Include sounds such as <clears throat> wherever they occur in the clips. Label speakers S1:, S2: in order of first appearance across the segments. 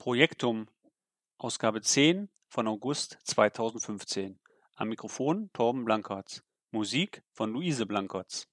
S1: Projektum, Ausgabe 10 von August 2015. Am Mikrofon Torben Blankertz. Musik von Luise Blankertz.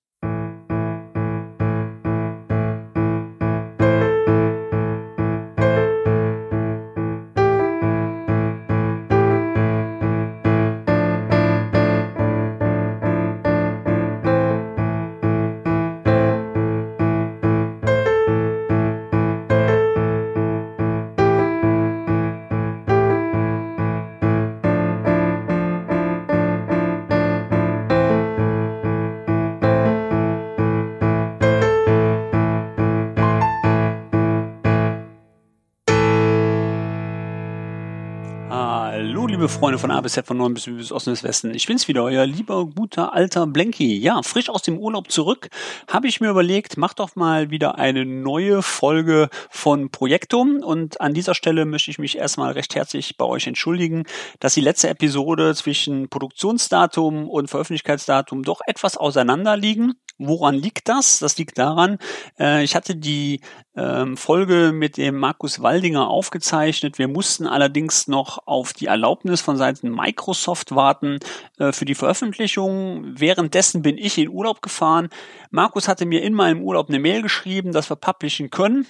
S1: Freunde von A bis Z, von Norden bis, bis Osten bis Westen. Ich bin's wieder, euer lieber, guter, alter Blanky. Ja, frisch aus dem Urlaub zurück, habe ich mir überlegt, macht doch mal wieder eine neue Folge von Projektum. Und an dieser Stelle möchte ich mich erstmal recht herzlich bei euch entschuldigen, dass die letzte Episode zwischen Produktionsdatum und Veröffentlichkeitsdatum doch etwas auseinander liegen. Woran liegt das? Das liegt daran, äh, ich hatte die ähm, Folge mit dem Markus Waldinger aufgezeichnet. Wir mussten allerdings noch auf die Erlaubnis von Seiten Microsoft warten äh, für die Veröffentlichung. Währenddessen bin ich in Urlaub gefahren. Markus hatte mir in meinem Urlaub eine Mail geschrieben, dass wir publishen können.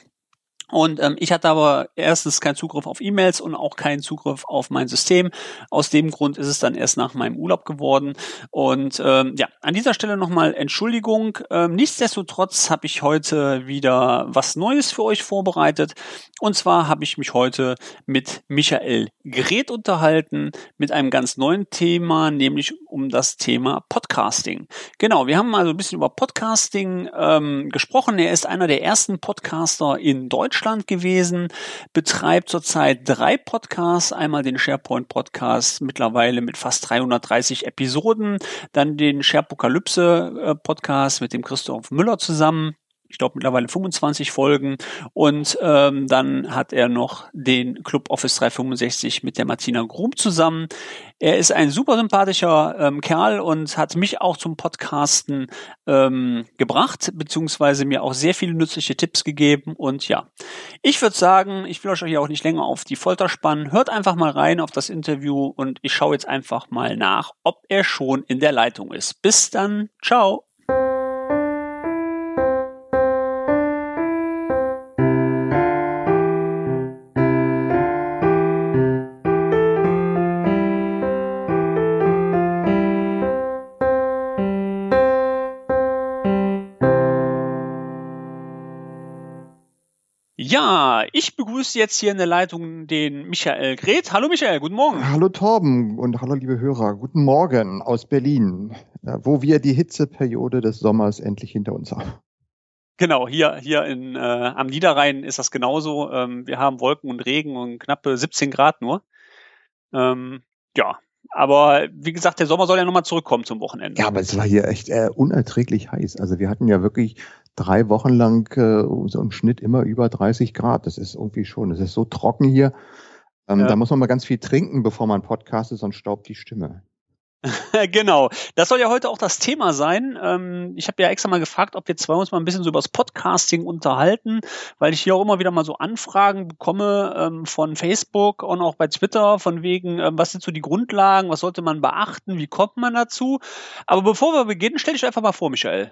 S1: Und ähm, ich hatte aber erstens keinen Zugriff auf E-Mails und auch keinen Zugriff auf mein System. Aus dem Grund ist es dann erst nach meinem Urlaub geworden. Und ähm, ja, an dieser Stelle nochmal Entschuldigung. Ähm, nichtsdestotrotz habe ich heute wieder was Neues für euch vorbereitet. Und zwar habe ich mich heute mit Michael Gret unterhalten mit einem ganz neuen Thema, nämlich um das Thema Podcasting. Genau, wir haben mal so ein bisschen über Podcasting ähm, gesprochen. Er ist einer der ersten Podcaster in Deutschland Deutschland gewesen, betreibt zurzeit drei Podcasts, einmal den SharePoint Podcast mittlerweile mit fast 330 Episoden, dann den SharePokalypse äh, Podcast mit dem Christoph Müller zusammen ich glaube mittlerweile 25 Folgen und ähm, dann hat er noch den Club Office 365 mit der Martina Grub zusammen. Er ist ein super sympathischer ähm, Kerl und hat mich auch zum Podcasten ähm, gebracht, beziehungsweise mir auch sehr viele nützliche Tipps gegeben und ja, ich würde sagen, ich will euch hier auch nicht länger auf die Folter spannen. Hört einfach mal rein auf das Interview und ich schaue jetzt einfach mal nach, ob er schon in der Leitung ist. Bis dann, ciao. Ja, ich begrüße jetzt hier in der Leitung den Michael Gret. Hallo Michael, guten Morgen.
S2: Hallo Torben und hallo liebe Hörer. Guten Morgen aus Berlin, wo wir die Hitzeperiode des Sommers endlich hinter uns haben.
S1: Genau, hier, hier in, äh, am Niederrhein ist das genauso. Ähm, wir haben Wolken und Regen und knappe 17 Grad nur. Ähm, ja, aber wie gesagt, der Sommer soll ja nochmal zurückkommen zum Wochenende.
S2: Ja, aber es war hier echt äh, unerträglich heiß. Also wir hatten ja wirklich drei Wochen lang äh, so im Schnitt immer über 30 Grad. Das ist irgendwie schon, es ist so trocken hier. Ähm, ja. Da muss man mal ganz viel trinken, bevor man podcastet, sonst staubt die Stimme. <laughs>
S1: genau. Das soll ja heute auch das Thema sein. Ähm, ich habe ja extra mal gefragt, ob wir zwei uns mal ein bisschen so über das Podcasting unterhalten, weil ich hier auch immer wieder mal so Anfragen bekomme ähm, von Facebook und auch bei Twitter von wegen, ähm, was sind so die Grundlagen, was sollte man beachten, wie kommt man dazu. Aber bevor wir beginnen, stell dich einfach mal vor, Michael.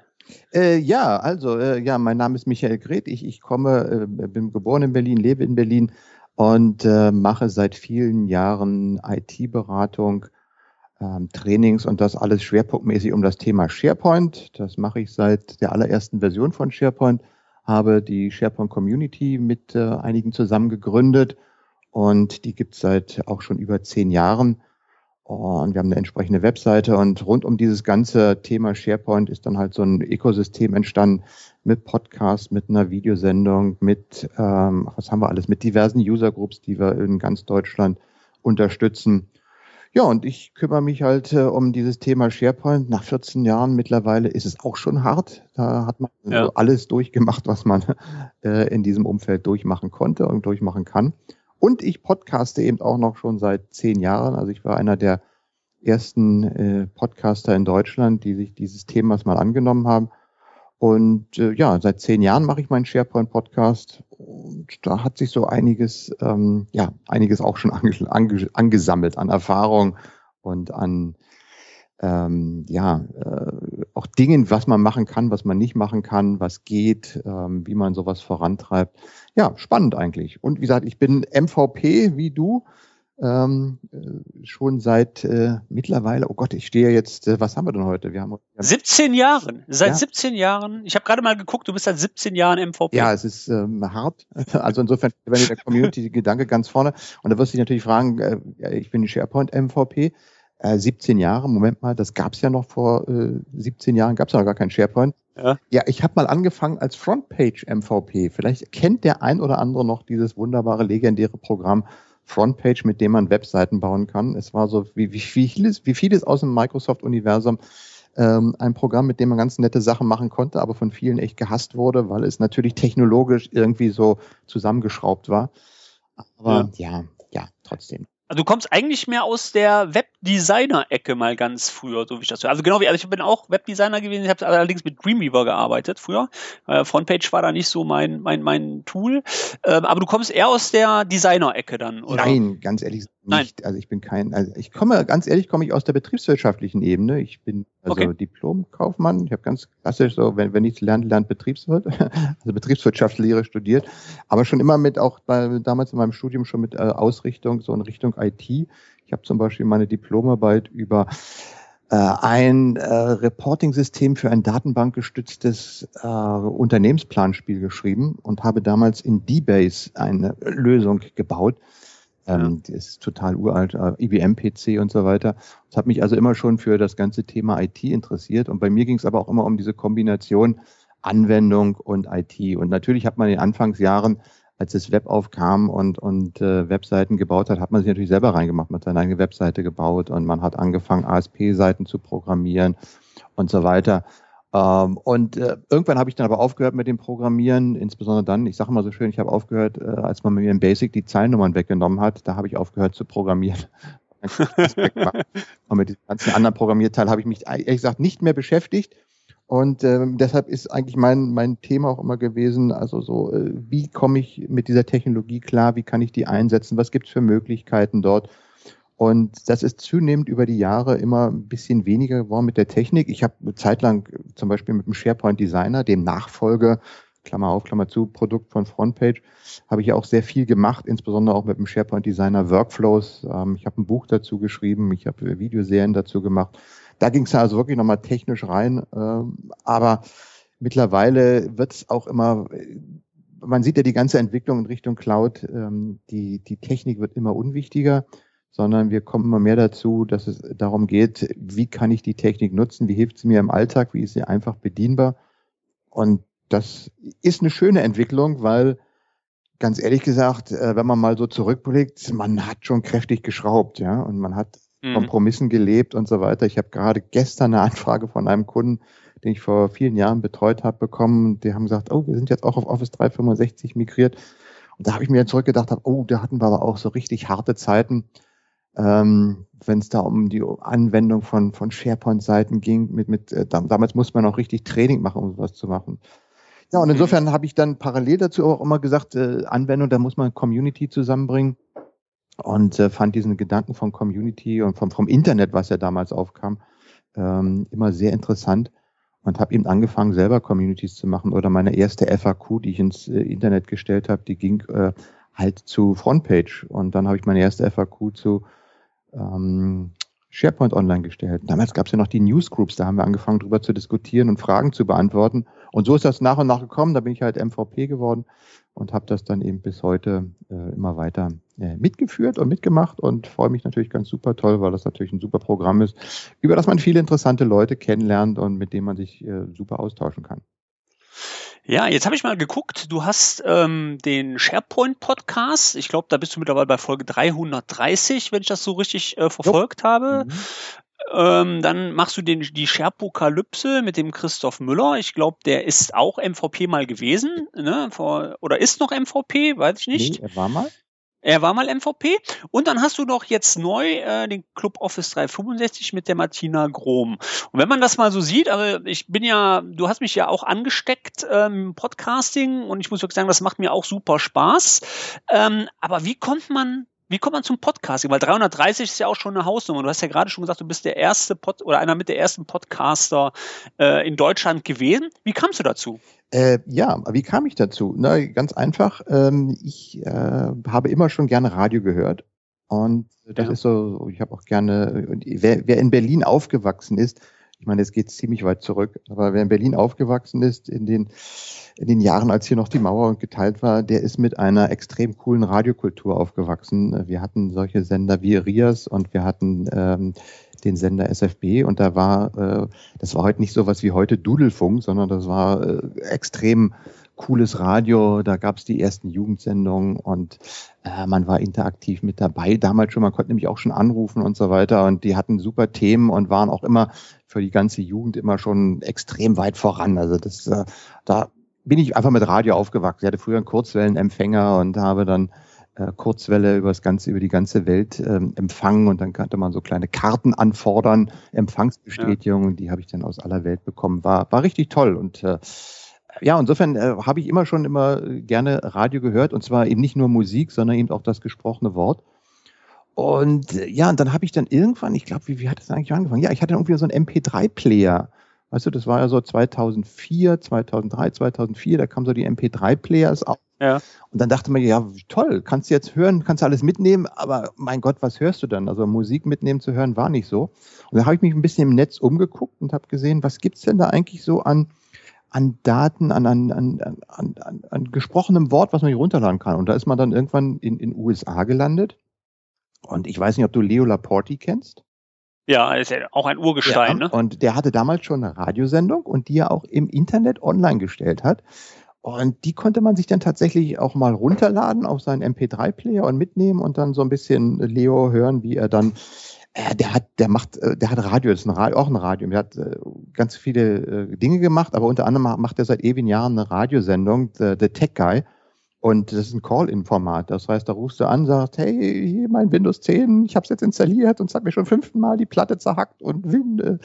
S2: Äh, ja, also, äh, ja, mein Name ist Michael Gret. Ich, ich komme, äh, bin geboren in Berlin, lebe in Berlin und äh, mache seit vielen Jahren IT-Beratung, ähm, Trainings und das alles schwerpunktmäßig um das Thema SharePoint. Das mache ich seit der allerersten Version von SharePoint, habe die SharePoint Community mit äh, einigen zusammen gegründet und die gibt es seit auch schon über zehn Jahren und wir haben eine entsprechende Webseite und rund um dieses ganze Thema SharePoint ist dann halt so ein Ökosystem entstanden mit Podcast, mit einer Videosendung, mit, ähm, was haben wir alles, mit diversen Usergroups, die wir in ganz Deutschland unterstützen. Ja, und ich kümmere mich halt äh, um dieses Thema SharePoint. Nach 14 Jahren mittlerweile ist es auch schon hart. Da hat man ja. so alles durchgemacht, was man <laughs> äh, in diesem Umfeld durchmachen konnte und durchmachen kann. Und ich podcaste eben auch noch schon seit zehn Jahren. Also ich war einer der ersten äh, Podcaster in Deutschland, die sich dieses Themas mal angenommen haben. Und äh, ja, seit zehn Jahren mache ich meinen SharePoint-Podcast und da hat sich so einiges, ähm, ja, einiges auch schon ange ange angesammelt an Erfahrung und an ähm, ja, äh, auch Dingen, was man machen kann, was man nicht machen kann, was geht, ähm, wie man sowas vorantreibt. Ja, spannend eigentlich. Und wie gesagt, ich bin MVP wie du ähm, äh, schon seit äh, mittlerweile, oh Gott, ich stehe jetzt, äh, was haben wir denn heute? Wir haben, wir
S1: haben 17 Jahren, seit ja. 17 Jahren. Ich habe gerade mal geguckt, du bist seit 17 Jahren MVP.
S2: Ja, es ist ähm, hart. <laughs> Also insofern, <laughs> wenn in der Community Gedanke ganz vorne. Und da wirst du dich natürlich fragen, äh, ich bin SharePoint MVP. Äh, 17 Jahre, Moment mal, das gab es ja noch vor äh, 17 Jahren, gab es ja noch gar kein SharePoint. Ja, ja ich habe mal angefangen als Frontpage MVP. Vielleicht kennt der ein oder andere noch dieses wunderbare, legendäre Programm Frontpage, mit dem man Webseiten bauen kann. Es war so wie, wie, vieles, wie vieles aus dem Microsoft-Universum ähm, ein Programm, mit dem man ganz nette Sachen machen konnte, aber von vielen echt gehasst wurde, weil es natürlich technologisch irgendwie so zusammengeschraubt war. Aber ja, ja, ja trotzdem.
S1: Also du kommst eigentlich mehr aus der Webdesigner-Ecke mal ganz früher, so wie ich das höre. Also genau wie, also ich bin auch Webdesigner gewesen, ich habe allerdings mit Dreamweaver gearbeitet früher. Äh, Frontpage war da nicht so mein, mein, mein Tool. Ähm, aber du kommst eher aus der Designer-Ecke dann, oder?
S2: Nein, ganz ehrlich nicht. Nein. Also ich bin kein, also ich komme, ganz ehrlich, komme ich aus der betriebswirtschaftlichen Ebene. Ich bin also okay. Diplom-Kaufmann. Ich habe ganz klassisch so, wenn, wenn nichts lernt, lernt Betriebswirt, <laughs> also Betriebswirtschaftslehre studiert. Aber schon immer mit auch bei, damals in meinem Studium schon mit äh, Ausrichtung so in Richtung IT. Ich habe zum Beispiel meine Diplomarbeit über äh, ein äh, Reporting-System für ein datenbankgestütztes äh, Unternehmensplanspiel geschrieben und habe damals in D-Base eine Lösung gebaut, ähm, ja. ist total uralt, äh, IBM-PC und so weiter. Das hat mich also immer schon für das ganze Thema IT interessiert. Und bei mir ging es aber auch immer um diese Kombination Anwendung und IT. Und natürlich hat man in den Anfangsjahren, als das Web aufkam und, und äh, Webseiten gebaut hat, hat man sich natürlich selber reingemacht, man hat seine eigene Webseite gebaut und man hat angefangen, ASP-Seiten zu programmieren und so weiter. Ähm, und äh, irgendwann habe ich dann aber aufgehört mit dem Programmieren, insbesondere dann, ich sage mal so schön, ich habe aufgehört, äh, als man mir in Basic die Zeilennummern weggenommen hat, da habe ich aufgehört zu programmieren. <laughs> und mit dem ganzen anderen Programmierteil habe ich mich ehrlich gesagt nicht mehr beschäftigt. Und ähm, deshalb ist eigentlich mein, mein Thema auch immer gewesen, also so, äh, wie komme ich mit dieser Technologie klar, wie kann ich die einsetzen, was gibt es für Möglichkeiten dort. Und das ist zunehmend über die Jahre immer ein bisschen weniger geworden mit der Technik. Ich habe eine Zeit lang zum Beispiel mit dem SharePoint Designer, dem Nachfolger, Klammer auf, Klammer zu, Produkt von Frontpage, habe ich auch sehr viel gemacht, insbesondere auch mit dem SharePoint Designer Workflows. Ähm, ich habe ein Buch dazu geschrieben, ich habe Videoserien dazu gemacht. Da ging es also wirklich nochmal technisch rein. Ähm, aber mittlerweile wird es auch immer, man sieht ja die ganze Entwicklung in Richtung Cloud, ähm, die, die Technik wird immer unwichtiger sondern wir kommen immer mehr dazu, dass es darum geht, wie kann ich die Technik nutzen, wie hilft sie mir im Alltag, wie ist sie einfach bedienbar. Und das ist eine schöne Entwicklung, weil ganz ehrlich gesagt, äh, wenn man mal so zurückblickt, man hat schon kräftig geschraubt, ja, und man hat mhm. Kompromissen gelebt und so weiter. Ich habe gerade gestern eine <laughs> Anfrage von einem Kunden, den ich vor vielen Jahren betreut habe, bekommen. Die haben gesagt, oh, wir sind jetzt auch auf Office 365 migriert. Und da habe ich mir zurückgedacht, oh, da hatten wir aber auch so richtig harte Zeiten ähm, wenn es da um die Anwendung von, von SharePoint-Seiten ging. Mit, mit, äh, damals musste man auch richtig Training machen, um sowas zu machen. Ja, und insofern habe ich dann parallel dazu auch immer gesagt, äh, Anwendung, da muss man Community zusammenbringen und äh, fand diesen Gedanken von Community und vom, vom Internet, was ja damals aufkam, ähm, immer sehr interessant und habe eben angefangen, selber Communities zu machen. Oder meine erste FAQ, die ich ins äh, Internet gestellt habe, die ging äh, halt zu Frontpage. Und dann habe ich meine erste FAQ zu ähm, SharePoint online gestellt. Damals gab es ja noch die Newsgroups, da haben wir angefangen, darüber zu diskutieren und Fragen zu beantworten. Und so ist das nach und nach gekommen. Da bin ich halt MVP geworden und habe das dann eben bis heute äh, immer weiter äh, mitgeführt und mitgemacht und freue mich natürlich ganz super toll, weil das natürlich ein super Programm ist, über das man viele interessante Leute kennenlernt und mit denen man sich äh, super austauschen kann.
S1: Ja, jetzt habe ich mal geguckt. Du hast ähm, den SharePoint-Podcast. Ich glaube, da bist du mittlerweile bei Folge 330, wenn ich das so richtig äh, verfolgt jo. habe. Mhm. Ähm, dann machst du den, die Sherpokalypse mit dem Christoph Müller. Ich glaube, der ist auch MVP mal gewesen, ne? Vor, oder ist noch MVP, weiß ich nicht.
S2: Nee, er war mal.
S1: Er war mal MVP. Und dann hast du doch jetzt neu äh, den Club Office 365 mit der Martina Grom. Und wenn man das mal so sieht, also ich bin ja, du hast mich ja auch angesteckt ähm, Podcasting und ich muss wirklich sagen, das macht mir auch super Spaß. Ähm, aber wie kommt man wie kommt man zum Podcasting? Weil 330 ist ja auch schon eine Hausnummer. Du hast ja gerade schon gesagt, du bist der erste Pod oder einer mit der ersten Podcaster äh, in Deutschland gewesen. Wie kamst du dazu?
S2: Äh, ja, wie kam ich dazu? Na, ganz einfach. Ähm, ich äh, habe immer schon gerne Radio gehört. Und das ja. ist so, ich habe auch gerne, wer, wer in Berlin aufgewachsen ist, ich meine, es geht ziemlich weit zurück, aber wer in Berlin aufgewachsen ist, in den in den Jahren, als hier noch die Mauer geteilt war, der ist mit einer extrem coolen Radiokultur aufgewachsen. Wir hatten solche Sender wie Rias und wir hatten ähm, den Sender SFB und da war, äh, das war heute nicht so was wie heute Dudelfunk, sondern das war äh, extrem cooles Radio. Da gab es die ersten Jugendsendungen und äh, man war interaktiv mit dabei. Damals schon, man konnte nämlich auch schon anrufen und so weiter und die hatten super Themen und waren auch immer für die ganze Jugend immer schon extrem weit voran. Also das, äh, da bin ich einfach mit Radio aufgewachsen. Ich hatte früher einen Kurzwellenempfänger und habe dann äh, Kurzwelle über das ganze, über die ganze Welt ähm, empfangen und dann konnte man so kleine Karten anfordern, Empfangsbestätigungen, ja. die habe ich dann aus aller Welt bekommen. War, war richtig toll und äh, ja, insofern äh, habe ich immer schon immer gerne Radio gehört und zwar eben nicht nur Musik, sondern eben auch das gesprochene Wort. Und äh, ja, und dann habe ich dann irgendwann, ich glaube, wie, wie hat das eigentlich angefangen? Ja, ich hatte irgendwie so einen MP3-Player Weißt du, das war ja so 2004, 2003, 2004, da kamen so die MP3-Players auf. Ja. Und dann dachte man, ja, toll, kannst du jetzt hören, kannst du alles mitnehmen, aber mein Gott, was hörst du dann? Also Musik mitnehmen zu hören war nicht so. Und da habe ich mich ein bisschen im Netz umgeguckt und habe gesehen, was gibt's denn da eigentlich so an, an Daten, an, an, an, an, an, an gesprochenem Wort, was man hier runterladen kann. Und da ist man dann irgendwann in in USA gelandet. Und ich weiß nicht, ob du Leo Laporti kennst.
S1: Ja, ist ja auch ein Urgestein. Ja, ne?
S2: Und der hatte damals schon eine Radiosendung und die er auch im Internet online gestellt hat. Und die konnte man sich dann tatsächlich auch mal runterladen auf seinen MP3-Player und mitnehmen und dann so ein bisschen Leo hören, wie er dann der hat, der macht, äh, der hat Radio, das ist ein Radio, auch ein Radio. Der hat äh, ganz viele äh, Dinge gemacht, aber unter anderem macht er seit ewigen Jahren eine Radiosendung, The, The Tech Guy. Und das ist ein Call-In-Format. Das heißt, da rufst du an, sagst, hey, hier mein Windows 10, ich habe es jetzt installiert und es hat mir schon fünften Mal die Platte zerhackt und Win, äh,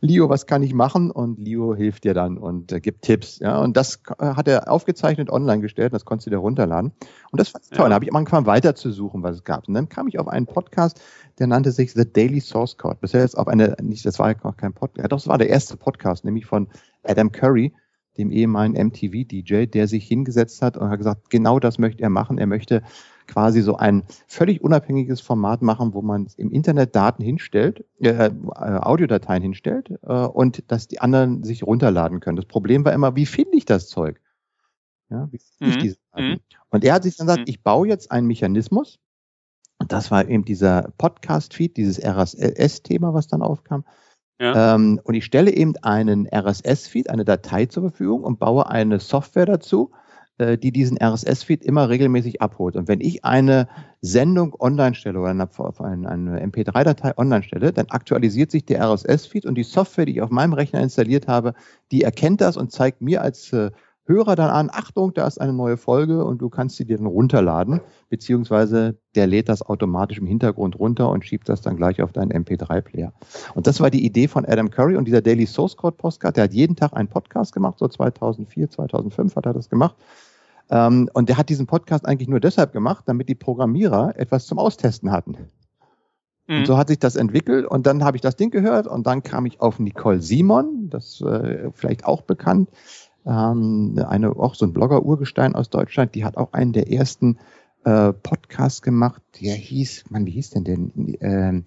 S2: Leo, was kann ich machen? Und Leo hilft dir dann und äh, gibt Tipps. Ja, und das äh, hat er aufgezeichnet online gestellt, das konntest du dir runterladen. Und das war toll. Ja. Da habe ich angefangen weiter zu suchen, was es gab. Und dann kam ich auf einen Podcast, der nannte sich The Daily Source Code. Bisher jetzt auf eine, nicht, das war ja kein Podcast, ja, doch, das war der erste Podcast, nämlich von Adam Curry dem ehemaligen MTV-DJ, der sich hingesetzt hat und hat gesagt, genau das möchte er machen. Er möchte quasi so ein völlig unabhängiges Format machen, wo man im Internet Daten hinstellt, äh, äh, Audiodateien hinstellt äh, und dass die anderen sich runterladen können. Das Problem war immer, wie finde ich das Zeug? Ja, wie finde ich mhm. diese Daten? Mhm. Und er hat sich dann gesagt, mhm. ich baue jetzt einen Mechanismus. Und das war eben dieser Podcast-Feed, dieses RSS-Thema, was dann aufkam ja. Ähm, und ich stelle eben einen RSS-Feed, eine Datei zur Verfügung und baue eine Software dazu, äh, die diesen RSS-Feed immer regelmäßig abholt. Und wenn ich eine Sendung online stelle oder eine, eine MP3-Datei online stelle, dann aktualisiert sich der RSS-Feed und die Software, die ich auf meinem Rechner installiert habe, die erkennt das und zeigt mir als äh, Hörer dann an, Achtung, da ist eine neue Folge und du kannst sie dir dann runterladen, beziehungsweise der lädt das automatisch im Hintergrund runter und schiebt das dann gleich auf deinen MP3-Player. Und das war die Idee von Adam Curry und dieser Daily Source Code Postcard, der hat jeden Tag einen Podcast gemacht, so 2004, 2005 hat er das gemacht. Ähm, und der hat diesen Podcast eigentlich nur deshalb gemacht, damit die Programmierer etwas zum Austesten hatten. Und mhm. so hat sich das entwickelt und dann habe ich das Ding gehört und dann kam ich auf Nicole Simon, das äh, vielleicht auch bekannt, ähm, eine auch so ein Blogger-Urgestein aus Deutschland, die hat auch einen der ersten äh, Podcasts gemacht, der hieß, man, wie hieß denn denn? Äh,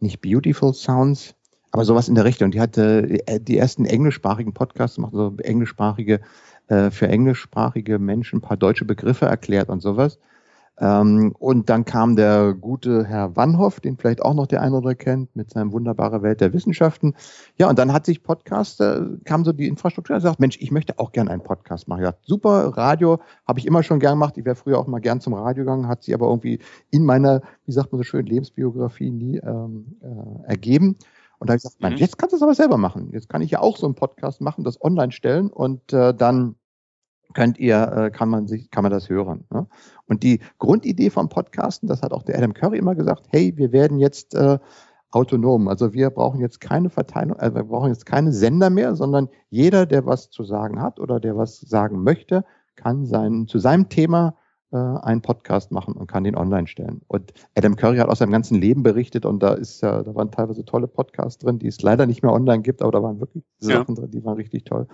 S2: nicht Beautiful Sounds, aber sowas in der Richtung. Die hatte äh, die ersten englischsprachigen Podcasts gemacht, so englischsprachige, äh, für englischsprachige Menschen ein paar deutsche Begriffe erklärt und sowas. Ähm, und dann kam der gute Herr Wannhoff, den vielleicht auch noch der eine oder andere kennt, mit seinem wunderbare Welt der Wissenschaften. Ja, und dann hat sich Podcast, äh, kam so die Infrastruktur und sagt, Mensch, ich möchte auch gerne einen Podcast machen. Ja, super, Radio habe ich immer schon gern gemacht. Ich wäre früher auch mal gern zum Radio gegangen, hat sich aber irgendwie in meiner, wie sagt man so schön, Lebensbiografie nie ähm, äh, ergeben. Und da habe ich gesagt, Mensch, mhm. jetzt kannst du es aber selber machen. Jetzt kann ich ja auch so einen Podcast machen, das online stellen und äh, dann könnt ihr, äh, kann man sich, kann man das hören. Ne? Und die Grundidee vom Podcasten, das hat auch der Adam Curry immer gesagt, hey, wir werden jetzt äh, autonom. Also wir brauchen jetzt keine Verteilung, also wir brauchen jetzt keine Sender mehr, sondern jeder, der was zu sagen hat oder der was sagen möchte, kann sein, zu seinem Thema äh, einen Podcast machen und kann den online stellen. Und Adam Curry hat aus seinem ganzen Leben berichtet und da ist ja, da waren teilweise tolle Podcasts drin, die es leider nicht mehr online gibt, aber da waren wirklich ja. Sachen drin, die waren richtig toll.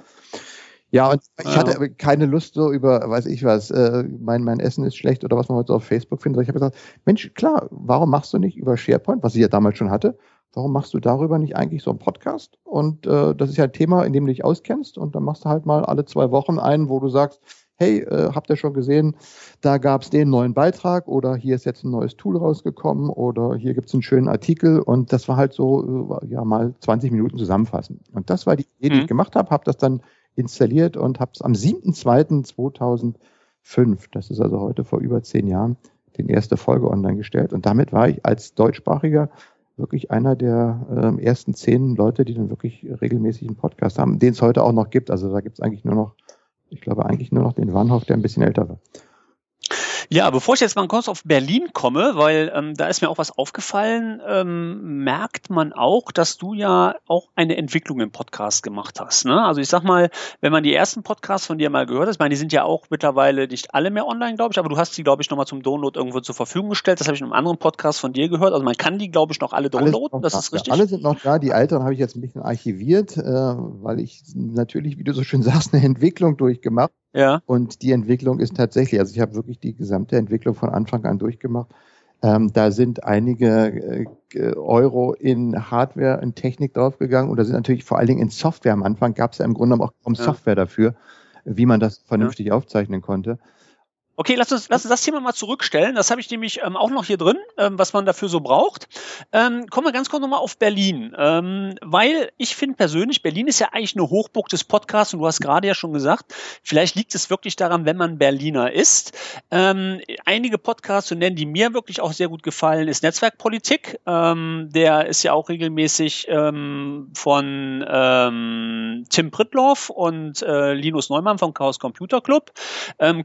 S2: Ja, und ich ja. hatte keine Lust so über, weiß ich was, äh, mein, mein Essen ist schlecht oder was man heute so auf Facebook findet. Ich habe gesagt, Mensch, klar, warum machst du nicht über SharePoint, was ich ja damals schon hatte, warum machst du darüber nicht eigentlich so einen Podcast? Und äh, das ist ja ein Thema, in dem du dich auskennst und dann machst du halt mal alle zwei Wochen einen, wo du sagst, hey, äh, habt ihr schon gesehen, da gab es den neuen Beitrag oder hier ist jetzt ein neues Tool rausgekommen oder hier gibt es einen schönen Artikel und das war halt so, äh, ja, mal 20 Minuten zusammenfassen. Und das war die Idee, die mhm. ich gemacht habe, habe das dann installiert und habe es am 7.2.2005, das ist also heute vor über zehn Jahren, den erste Folge online gestellt. Und damit war ich als Deutschsprachiger wirklich einer der äh, ersten zehn Leute, die dann wirklich regelmäßig einen Podcast haben, den es heute auch noch gibt. Also da gibt es eigentlich nur noch, ich glaube eigentlich nur noch den Warnhoff, der ein bisschen älter war.
S1: Ja, bevor ich jetzt mal kurz auf Berlin komme, weil ähm, da ist mir auch was aufgefallen, ähm, merkt man auch, dass du ja auch eine Entwicklung im Podcast gemacht hast. Ne? Also ich sag mal, wenn man die ersten Podcasts von dir mal gehört hat, ich meine, die sind ja auch mittlerweile nicht alle mehr online, glaube ich, aber du hast die, glaube ich, nochmal zum Download irgendwo zur Verfügung gestellt. Das habe ich in einem anderen Podcast von dir gehört. Also man kann die, glaube ich, noch alle downloaden.
S2: Das ist richtig. Ja, alle sind noch da. Die älteren habe ich jetzt ein bisschen archiviert, äh, weil ich natürlich, wie du so schön sagst, eine Entwicklung durchgemacht ja. Und die Entwicklung ist tatsächlich, also ich habe wirklich die gesamte Entwicklung von Anfang an durchgemacht. Ähm, da sind einige äh, Euro in Hardware, in Technik draufgegangen und da sind natürlich vor allen Dingen in Software. Am Anfang gab es ja im Grunde genommen auch kaum ja. Software dafür, wie man das vernünftig ja. aufzeichnen konnte.
S1: Okay, lass uns, lass uns das Thema mal zurückstellen. Das habe ich nämlich ähm, auch noch hier drin, ähm, was man dafür so braucht. Ähm, kommen wir ganz kurz nochmal auf Berlin. Ähm, weil ich finde persönlich, Berlin ist ja eigentlich eine Hochburg des Podcasts und du hast gerade ja schon gesagt, vielleicht liegt es wirklich daran, wenn man Berliner ist. Ähm, einige Podcasts zu nennen, die mir wirklich auch sehr gut gefallen, ist Netzwerkpolitik. Ähm, der ist ja auch regelmäßig von Tim Prittloff und äh, Linus Neumann vom Chaos Computer Club. Ähm,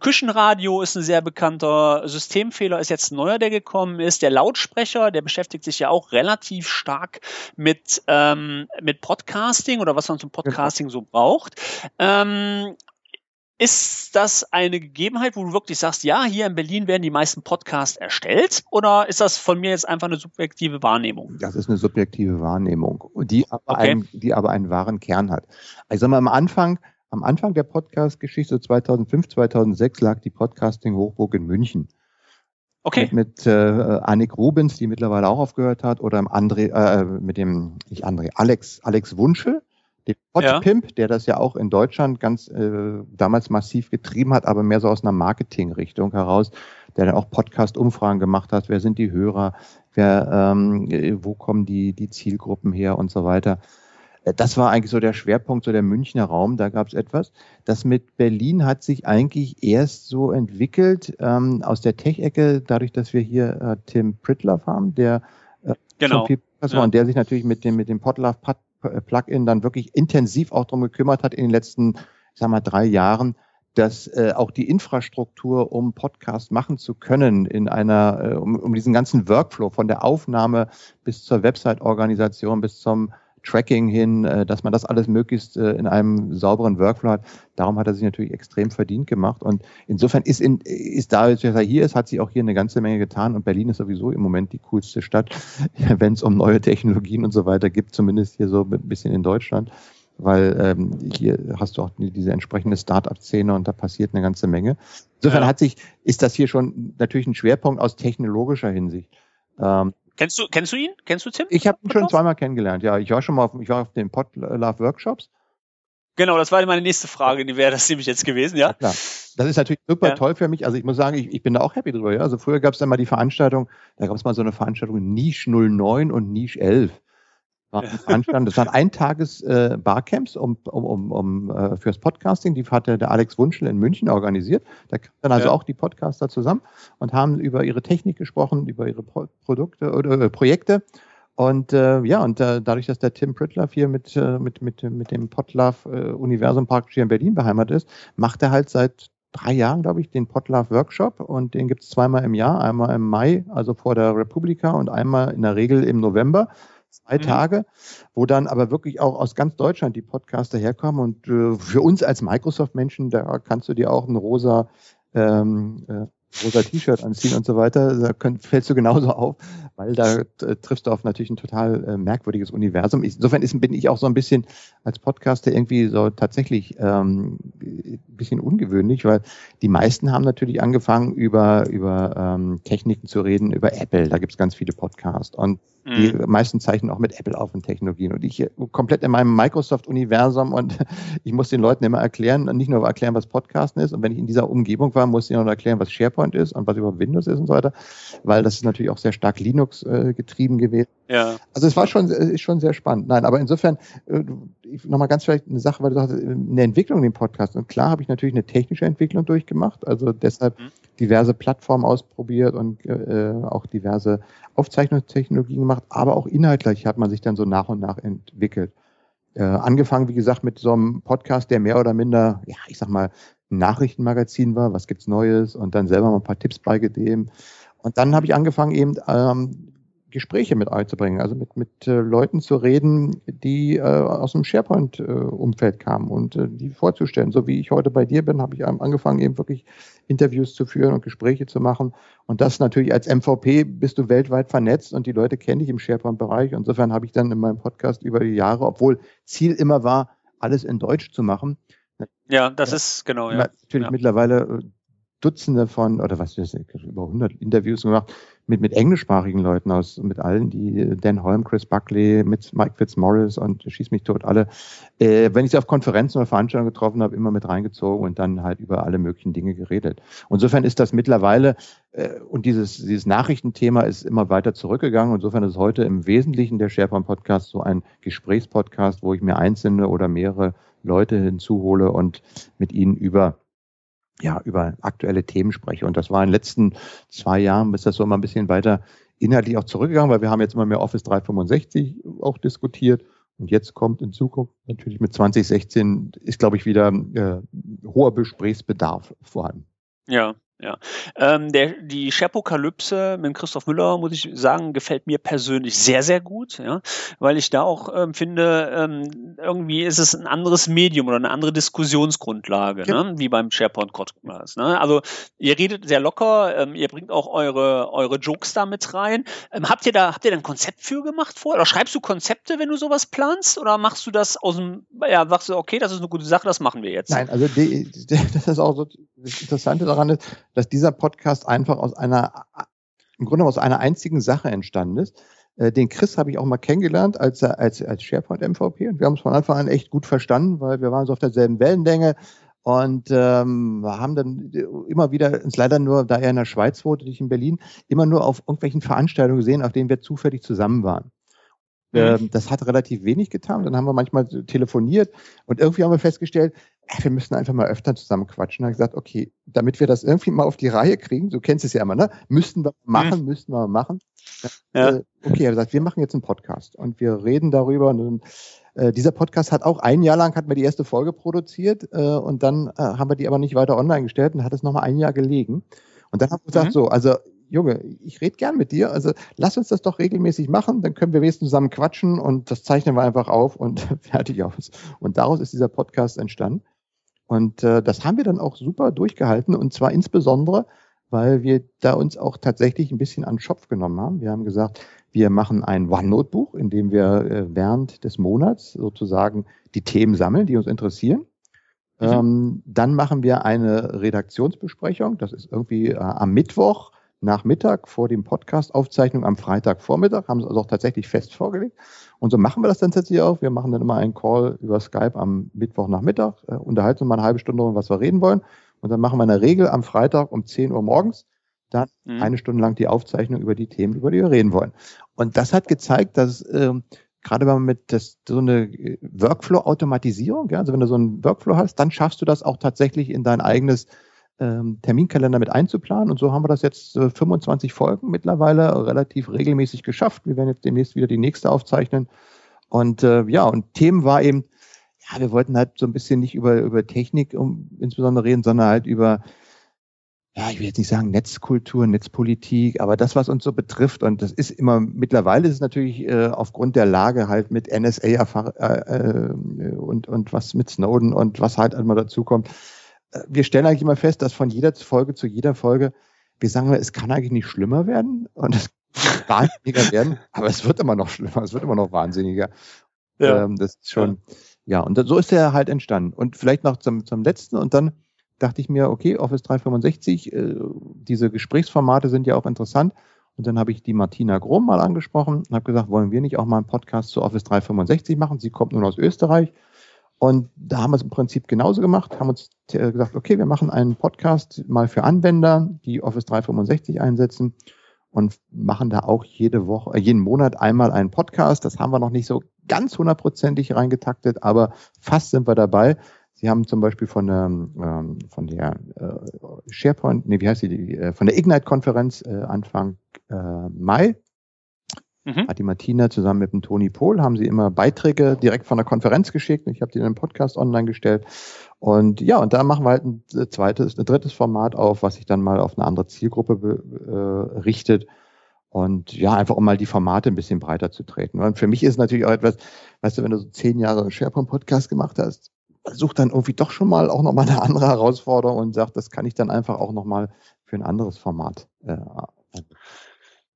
S1: Ist ein sehr bekannter Systemfehler, ist jetzt ein neuer, der gekommen ist. Der Lautsprecher, der beschäftigt sich ja auch relativ stark mit, ähm, mit Podcasting oder was man zum Podcasting so braucht. Ähm, ist das eine Gegebenheit, wo du wirklich sagst, ja, hier in Berlin werden die meisten Podcasts erstellt? Oder ist das von mir jetzt einfach eine subjektive Wahrnehmung?
S2: Das ist eine subjektive Wahrnehmung, die aber, okay. einen, die aber einen wahren Kern hat. Ich sag mal, am Anfang am Anfang der Podcast-Geschichte, 2005, 2006, lag die Podcasting-Hochburg in München. Okay. Mit, mit äh, Annik Rubens, die mittlerweile auch aufgehört hat, oder im André, äh, mit dem, nicht André, Alex, Alex Wunschel, dem Podpimp, ja. der das ja auch in Deutschland ganz äh, damals massiv getrieben hat, aber mehr so aus einer Marketing-Richtung heraus, der dann auch Podcast-Umfragen gemacht hat, wer sind die Hörer, wer, ähm, wo kommen die, die Zielgruppen her und so weiter. Äh, das war eigentlich so der Schwerpunkt, so der Münchner Raum, da gab es etwas. Das mit Berlin hat sich eigentlich erst so entwickelt ähm, aus der Tech-Ecke, dadurch, dass wir hier äh, Tim Pritloff haben, der äh, genau. ja. war und der sich natürlich mit dem, mit dem Podlove äh, Plugin dann wirklich intensiv auch drum gekümmert hat in den letzten, ich sag mal, drei Jahren, dass äh, auch die Infrastruktur, um Podcast machen zu können, in einer, äh, um, um diesen ganzen Workflow von der Aufnahme bis zur Website-Organisation, bis zum Tracking hin, äh, dass man das alles möglichst äh, in einem sauberen Workflow hat. Darum hat er sich natürlich extrem verdient gemacht. Und insofern ist, in, ist da, als er hier ist, hat sich auch hier eine ganze Menge getan. Und Berlin ist sowieso im Moment die coolste Stadt, <laughs> wenn es um neue Technologien und so weiter gibt, zumindest hier so ein bisschen in Deutschland. Weil ähm, hier hast du auch diese entsprechende Start-up-Szene und da passiert eine ganze Menge. Insofern ja. hat sich, ist das hier schon natürlich ein Schwerpunkt aus technologischer Hinsicht.
S1: Ähm, Kennst du, kennst du ihn? Kennst du Tim?
S2: Ich habe ihn schon zweimal kennengelernt, ja. Ich war schon mal auf, ich war auf den Podlove Workshops.
S1: Genau, das war meine nächste Frage, die wäre das nämlich jetzt gewesen, ja. ja klar.
S2: Das ist natürlich super ja. toll für mich. Also ich muss sagen, ich, ich bin da auch happy drüber. Ja? Also früher gab es dann mal die Veranstaltung, da gab es mal so eine Veranstaltung Niche 09 und Niche 11 waren Das waren Eintages äh, Barcamps um, um, um, um äh, fürs Podcasting. Die hatte der Alex Wunschel in München organisiert. Da kamen dann also ja. auch die Podcaster zusammen und haben über ihre Technik gesprochen, über ihre Pro Produkte oder äh, Projekte. Und äh, ja, und äh, dadurch, dass der Tim Pritlove hier mit, äh, mit, mit, mit dem Potlove-Universum praktisch hier in Berlin beheimatet ist, macht er halt seit drei Jahren, glaube ich, den Potlove Workshop und den gibt es zweimal im Jahr, einmal im Mai, also vor der Republika und einmal in der Regel im November. Zwei mhm. Tage, wo dann aber wirklich auch aus ganz Deutschland die Podcaster herkommen und äh, für uns als Microsoft-Menschen, da kannst du dir auch ein rosa ähm, äh, rosa T-Shirt anziehen und so weiter, da könnt, fällst du genauso auf, weil da äh, triffst du auf natürlich ein total äh, merkwürdiges Universum. Ich, insofern ist, bin ich auch so ein bisschen als Podcaster irgendwie so tatsächlich ähm, ein bisschen ungewöhnlich, weil die meisten haben natürlich angefangen über, über ähm, Techniken zu reden, über Apple, da gibt's ganz viele Podcasts und die mhm. meisten zeichnen auch mit Apple auf und Technologien. Und ich äh, komplett in meinem Microsoft-Universum und <laughs> ich muss den Leuten immer erklären, nicht nur erklären, was Podcasten ist. Und wenn ich in dieser Umgebung war, muss ich noch erklären, was SharePoint ist und was über Windows ist und so weiter, weil das ist natürlich auch sehr stark Linux äh, getrieben gewesen. Ja. Also es war schon, äh, ist schon sehr spannend. Nein, aber insofern, äh, nochmal ganz vielleicht eine Sache, weil du sagst, eine Entwicklung in dem Podcast. Und klar habe ich natürlich eine technische Entwicklung durchgemacht, also deshalb mhm. diverse Plattformen ausprobiert und äh, auch diverse Aufzeichnungstechnologien gemacht, aber auch inhaltlich hat man sich dann so nach und nach entwickelt. Äh, angefangen, wie gesagt, mit so einem Podcast, der mehr oder minder, ja, ich sag mal, Nachrichtenmagazin war, was gibt's Neues und dann selber mal ein paar Tipps beigegeben. Und dann habe ich angefangen, eben ähm, Gespräche mit einzubringen, also mit, mit äh, Leuten zu reden, die äh, aus dem SharePoint-Umfeld äh, kamen und äh, die vorzustellen. So wie ich heute bei dir bin, habe ich angefangen, eben wirklich Interviews zu führen und Gespräche zu machen. Und das natürlich als MVP bist du weltweit vernetzt und die Leute kennen dich im SharePoint-Bereich. Insofern habe ich dann in meinem Podcast über die Jahre, obwohl Ziel immer war, alles in Deutsch zu machen.
S1: Ja, das ist genau. Ja.
S2: Natürlich
S1: ja.
S2: mittlerweile äh, Dutzende von, oder was ist das, über 100 Interviews gemacht mit, mit englischsprachigen Leuten aus, mit allen, die Dan Holm, Chris Buckley, mit Mike Fitzmaurice und Schieß mich tot, alle. Äh, wenn ich sie auf Konferenzen oder Veranstaltungen getroffen habe, immer mit reingezogen und dann halt über alle möglichen Dinge geredet. insofern ist das mittlerweile, äh, und dieses, dieses Nachrichtenthema ist immer weiter zurückgegangen. Insofern ist heute im Wesentlichen der SharePoint Podcast so ein Gesprächspodcast, wo ich mir einzelne oder mehrere Leute hinzuhole und mit ihnen über ja, über aktuelle Themen spreche. Und das war in den letzten zwei Jahren, ist das so immer ein bisschen weiter inhaltlich auch zurückgegangen, weil wir haben jetzt immer mehr Office 365 auch diskutiert. Und jetzt kommt in Zukunft natürlich mit 2016 ist, glaube ich, wieder äh, hoher Gesprächsbedarf vorhanden.
S1: Ja, ja. Ähm, der, die Sherpokalypse mit Christoph Müller, muss ich sagen, gefällt mir persönlich sehr, sehr gut, ja, weil ich da auch ähm, finde, ähm, irgendwie ist es ein anderes Medium oder eine andere Diskussionsgrundlage, ja. ne, wie beim SharePoint Podcast. Ne? Also ihr redet sehr locker, ähm, ihr bringt auch eure, eure Jokes da mit rein. Ähm, habt ihr da, habt ihr da ein Konzept für gemacht vor? Oder schreibst du Konzepte, wenn du sowas planst? Oder machst du das aus dem, ja, sagst du, okay, das ist eine gute Sache, das machen wir jetzt?
S2: Nein, also die, die, <laughs> das ist auch so das Interessante daran ist, dass dieser Podcast einfach aus einer, im Grunde aus einer einzigen Sache entstanden ist. Äh, den Chris habe ich auch mal kennengelernt als, als, als SharePoint MVP und wir haben es von Anfang an echt gut verstanden, weil wir waren so auf derselben Wellenlänge und ähm, haben dann immer wieder uns leider nur, da er in der Schweiz wohnte, nicht in Berlin, immer nur auf irgendwelchen Veranstaltungen gesehen, auf denen wir zufällig zusammen waren. Mhm. Ähm, das hat relativ wenig getan. Dann haben wir manchmal telefoniert und irgendwie haben wir festgestellt, wir müssen einfach mal öfter zusammen quatschen. Da habe ich gesagt, okay, damit wir das irgendwie mal auf die Reihe kriegen, du kennst es ja immer, ne? Müssten wir machen, mhm. müssten wir machen. Ja. Äh, okay, er hat gesagt, wir machen jetzt einen Podcast und wir reden darüber. Und dann, äh, dieser Podcast hat auch ein Jahr lang, hat wir die erste Folge produziert äh, und dann äh, haben wir die aber nicht weiter online gestellt und hat es nochmal ein Jahr gelegen. Und dann haben wir gesagt, mhm. so, also Junge, ich rede gern mit dir, also lass uns das doch regelmäßig machen, dann können wir wenigstens zusammen quatschen und das zeichnen wir einfach auf und <laughs> fertig aus. Und daraus ist dieser Podcast entstanden. Und äh, das haben wir dann auch super durchgehalten und zwar insbesondere, weil wir da uns auch tatsächlich ein bisschen an den Schopf genommen haben. Wir haben gesagt, wir machen ein OneNote-Buch, in dem wir äh, während des Monats sozusagen die Themen sammeln, die uns interessieren. Mhm. Ähm, dann machen wir eine Redaktionsbesprechung. Das ist irgendwie äh, am Mittwoch Nachmittag vor dem Podcast-Aufzeichnung am Freitagvormittag, haben sie also auch tatsächlich fest vorgelegt. Und so machen wir das dann tatsächlich auch. Wir machen dann immer einen Call über Skype am Mittwochnachmittag, äh, unterhalten uns mal eine halbe Stunde, um was wir reden wollen. Und dann machen wir in der Regel am Freitag um 10 Uhr morgens dann mhm. eine Stunde lang die Aufzeichnung über die Themen, über die wir reden wollen. Und das hat gezeigt, dass äh, gerade wenn man mit das, so eine äh, Workflow-Automatisierung, ja, also wenn du so einen Workflow hast, dann schaffst du das auch tatsächlich in dein eigenes ähm, Terminkalender mit einzuplanen. Und so haben wir das jetzt äh, 25 Folgen mittlerweile relativ regelmäßig geschafft. Wir werden jetzt demnächst wieder die nächste aufzeichnen. Und äh, ja, und Themen war eben, ja, wir wollten halt so ein bisschen nicht über, über Technik um, insbesondere reden, sondern halt über ja, ich will jetzt nicht sagen Netzkultur, Netzpolitik, aber das, was uns so betrifft, und das ist immer, mittlerweile ist es natürlich äh, aufgrund der Lage halt mit NSA äh, äh, und, und was mit Snowden und was halt immer dazu kommt. Wir stellen eigentlich immer fest, dass von jeder Folge zu jeder Folge, wir sagen, es kann eigentlich nicht schlimmer werden und es <laughs> kann wahnsinniger werden, aber es wird immer noch schlimmer, es wird immer noch wahnsinniger. Ja. Ähm, das ist schon, ja, ja und so ist er halt entstanden. Und vielleicht noch zum, zum letzten und dann, dachte ich mir, okay, Office 365, äh, diese Gesprächsformate sind ja auch interessant. Und dann habe ich die Martina Grom mal angesprochen und habe gesagt, wollen wir nicht auch mal einen Podcast zu Office 365 machen? Sie kommt nun aus Österreich. Und da haben wir es im Prinzip genauso gemacht, haben uns äh, gesagt, okay, wir machen einen Podcast mal für Anwender, die Office 365 einsetzen und machen da auch jede Woche, äh, jeden Monat einmal einen Podcast. Das haben wir noch nicht so ganz hundertprozentig reingetaktet, aber fast sind wir dabei. Sie haben zum Beispiel von der, ähm, von der äh, SharePoint, nee, wie heißt die, von der Ignite-Konferenz Anfang Mai Mhm. Hat die Martina zusammen mit dem Toni Pohl, haben sie immer Beiträge direkt von der Konferenz geschickt. Ich habe die in einem Podcast online gestellt. Und ja, und da machen wir halt ein zweites, ein drittes Format auf, was sich dann mal auf eine andere Zielgruppe äh, richtet. Und ja, einfach um mal die Formate ein bisschen breiter zu treten. Und für mich ist natürlich auch etwas, weißt du, wenn du so zehn Jahre SharePoint-Podcast gemacht hast, sucht dann irgendwie doch schon mal auch nochmal eine andere Herausforderung und sagt, das kann ich dann einfach auch nochmal für ein anderes Format äh,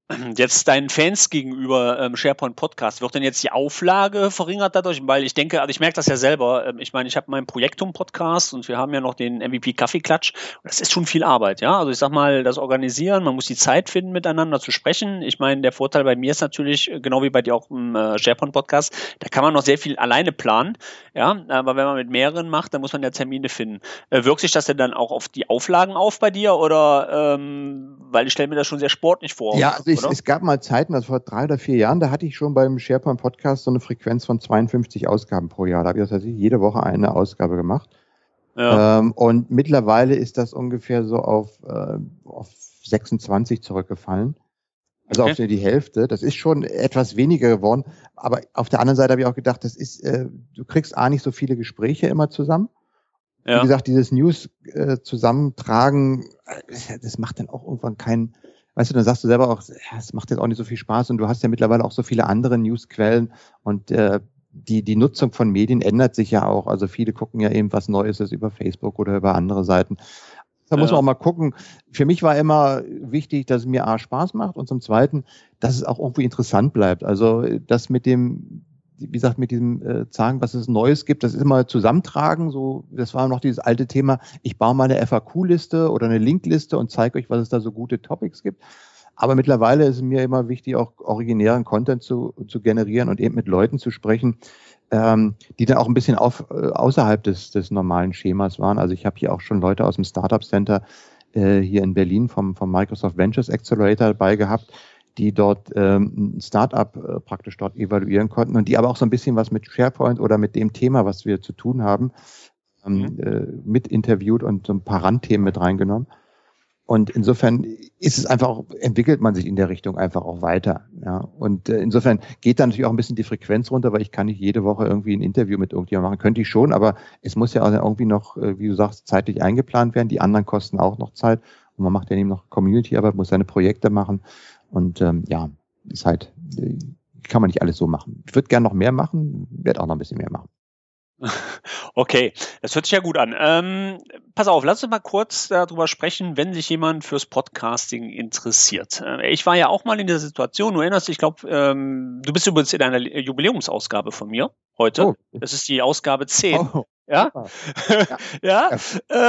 S2: <clears throat>
S1: jetzt deinen Fans gegenüber ähm, SharePoint Podcast, wird denn jetzt die Auflage verringert dadurch? Weil ich denke, also ich merke das ja selber. Ähm, ich meine, ich habe meinen Projektum Podcast und wir haben ja noch den MVP Kaffeeklatsch. Das ist schon viel Arbeit, ja. Also ich sag mal, das Organisieren, man muss die Zeit finden, miteinander zu sprechen. Ich meine, der Vorteil bei mir ist natürlich, äh, genau wie bei dir auch im äh, SharePoint Podcast, da kann man noch sehr viel alleine planen, ja. Aber wenn man mit mehreren macht, dann muss man ja Termine finden. Äh, wirkt sich das denn dann auch auf die Auflagen auf bei dir oder, ähm, weil ich stelle mir das schon sehr sportlich vor.
S2: Ja, also ich, es gab mal Zeiten, das vor drei oder vier Jahren, da hatte ich schon beim SharePoint Podcast so eine Frequenz von 52 Ausgaben pro Jahr. Da habe ich das heißt, jede Woche eine Ausgabe gemacht. Ja. Ähm, und mittlerweile ist das ungefähr so auf, äh, auf 26 zurückgefallen. Also okay. auf die Hälfte. Das ist schon etwas weniger geworden. Aber auf der anderen Seite habe ich auch gedacht, das ist, äh, du kriegst A nicht so viele Gespräche immer zusammen. Ja. Wie gesagt, dieses News äh, zusammentragen, äh, das macht dann auch irgendwann keinen weißt du, dann sagst du selber auch, es macht jetzt auch nicht so viel Spaß und du hast ja mittlerweile auch so viele andere Newsquellen und äh, die, die Nutzung von Medien ändert sich ja auch. Also viele gucken ja eben, was Neues ist über Facebook oder über andere Seiten. Da muss man auch mal gucken. Für mich war immer wichtig, dass es mir A Spaß macht und zum Zweiten, dass es auch irgendwie interessant bleibt. Also das mit dem wie gesagt, mit diesem äh, sagen, was es Neues gibt, das ist immer zusammentragen. So, das war noch dieses alte Thema. Ich baue mal eine FAQ-Liste oder eine Linkliste und zeige euch, was es da so gute Topics gibt. Aber mittlerweile ist es mir immer wichtig, auch originären Content zu, zu generieren und eben mit Leuten zu sprechen, ähm, die dann auch ein bisschen auf, äh, außerhalb des, des normalen Schemas waren. Also ich habe hier auch schon Leute aus dem Startup Center äh, hier in Berlin vom, vom Microsoft Ventures Accelerator dabei gehabt, die dort ähm, ein Startup äh, praktisch dort evaluieren konnten und die aber auch so ein bisschen was mit SharePoint oder mit dem Thema, was wir zu tun haben, ähm, mhm. äh, mit interviewt und so ein paar Randthemen mit reingenommen. Und insofern ist es einfach auch, entwickelt man sich in der Richtung einfach auch weiter. Ja. Und äh, insofern geht da natürlich auch ein bisschen die Frequenz runter, weil ich kann nicht jede Woche irgendwie ein Interview mit irgendjemandem machen. Könnte ich schon, aber es muss ja auch irgendwie noch, äh, wie du sagst, zeitlich eingeplant werden. Die anderen kosten auch noch Zeit. Und man macht ja eben noch Community-Arbeit, muss seine Projekte machen. Und ähm, ja, ist halt, äh, kann man nicht alles so machen. Ich würde gerne noch mehr machen, werde auch noch ein bisschen mehr machen. <laughs>
S1: Okay, das hört sich ja gut an. Ähm, pass auf, lass uns mal kurz darüber sprechen, wenn sich jemand fürs Podcasting interessiert. Äh, ich war ja auch mal in der Situation, du erinnerst dich, ich glaube, ähm, du bist übrigens in einer Jubiläumsausgabe von mir heute. Oh. Das ist die Ausgabe 10. Oh. Ja? <laughs>
S2: ja. ja.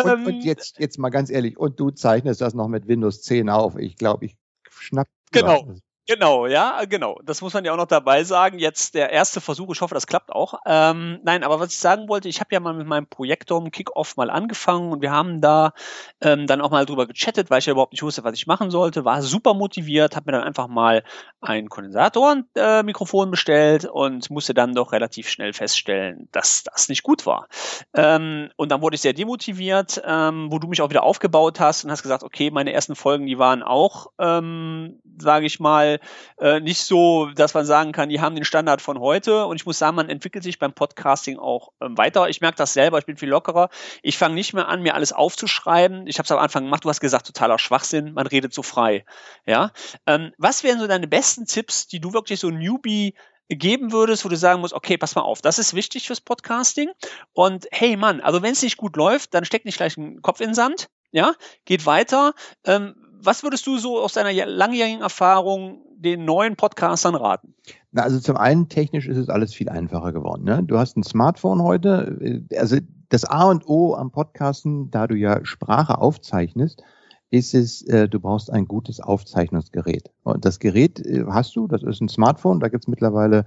S2: Und, und, ähm, jetzt, jetzt mal ganz ehrlich, und du zeichnest das noch mit Windows 10 auf. Ich glaube, ich schnapp
S1: Genau. Genau, ja, genau. Das muss man ja auch noch dabei sagen. Jetzt der erste Versuch, ich hoffe, das klappt auch. Ähm, nein, aber was ich sagen wollte, ich habe ja mal mit meinem Projektor Kickoff mal angefangen und wir haben da ähm, dann auch mal drüber gechattet, weil ich ja überhaupt nicht wusste, was ich machen sollte. War super motiviert, habe mir dann einfach mal ein Kondensatormikrofon äh, bestellt und musste dann doch relativ schnell feststellen, dass das nicht gut war. Ähm, und dann wurde ich sehr demotiviert, ähm, wo du mich auch wieder aufgebaut hast und hast gesagt, okay, meine ersten Folgen, die waren auch, ähm, sage ich mal, äh, nicht so, dass man sagen kann, die haben den Standard von heute. Und ich muss sagen, man entwickelt sich beim Podcasting auch ähm, weiter. Ich merke das selber, ich bin viel lockerer. Ich fange nicht mehr an, mir alles aufzuschreiben. Ich habe es am Anfang gemacht, du hast gesagt, totaler Schwachsinn, man redet so frei. Ja. Ähm, was wären so deine besten Tipps, die du wirklich so Newbie geben würdest, wo du sagen musst, okay, pass mal auf, das ist wichtig fürs Podcasting. Und hey Mann, also wenn es nicht gut läuft, dann steck nicht gleich einen Kopf in den Sand, ja, geht weiter. Ähm, was würdest du so aus deiner langjährigen Erfahrung den neuen Podcastern raten?
S2: Na, also zum einen technisch ist es alles viel einfacher geworden. Ne? Du hast ein Smartphone heute. Äh, also das A und O am Podcasten, da du ja Sprache aufzeichnest, ist es, äh, du brauchst ein gutes Aufzeichnungsgerät. Und das Gerät äh, hast du, das ist ein Smartphone, da gibt es mittlerweile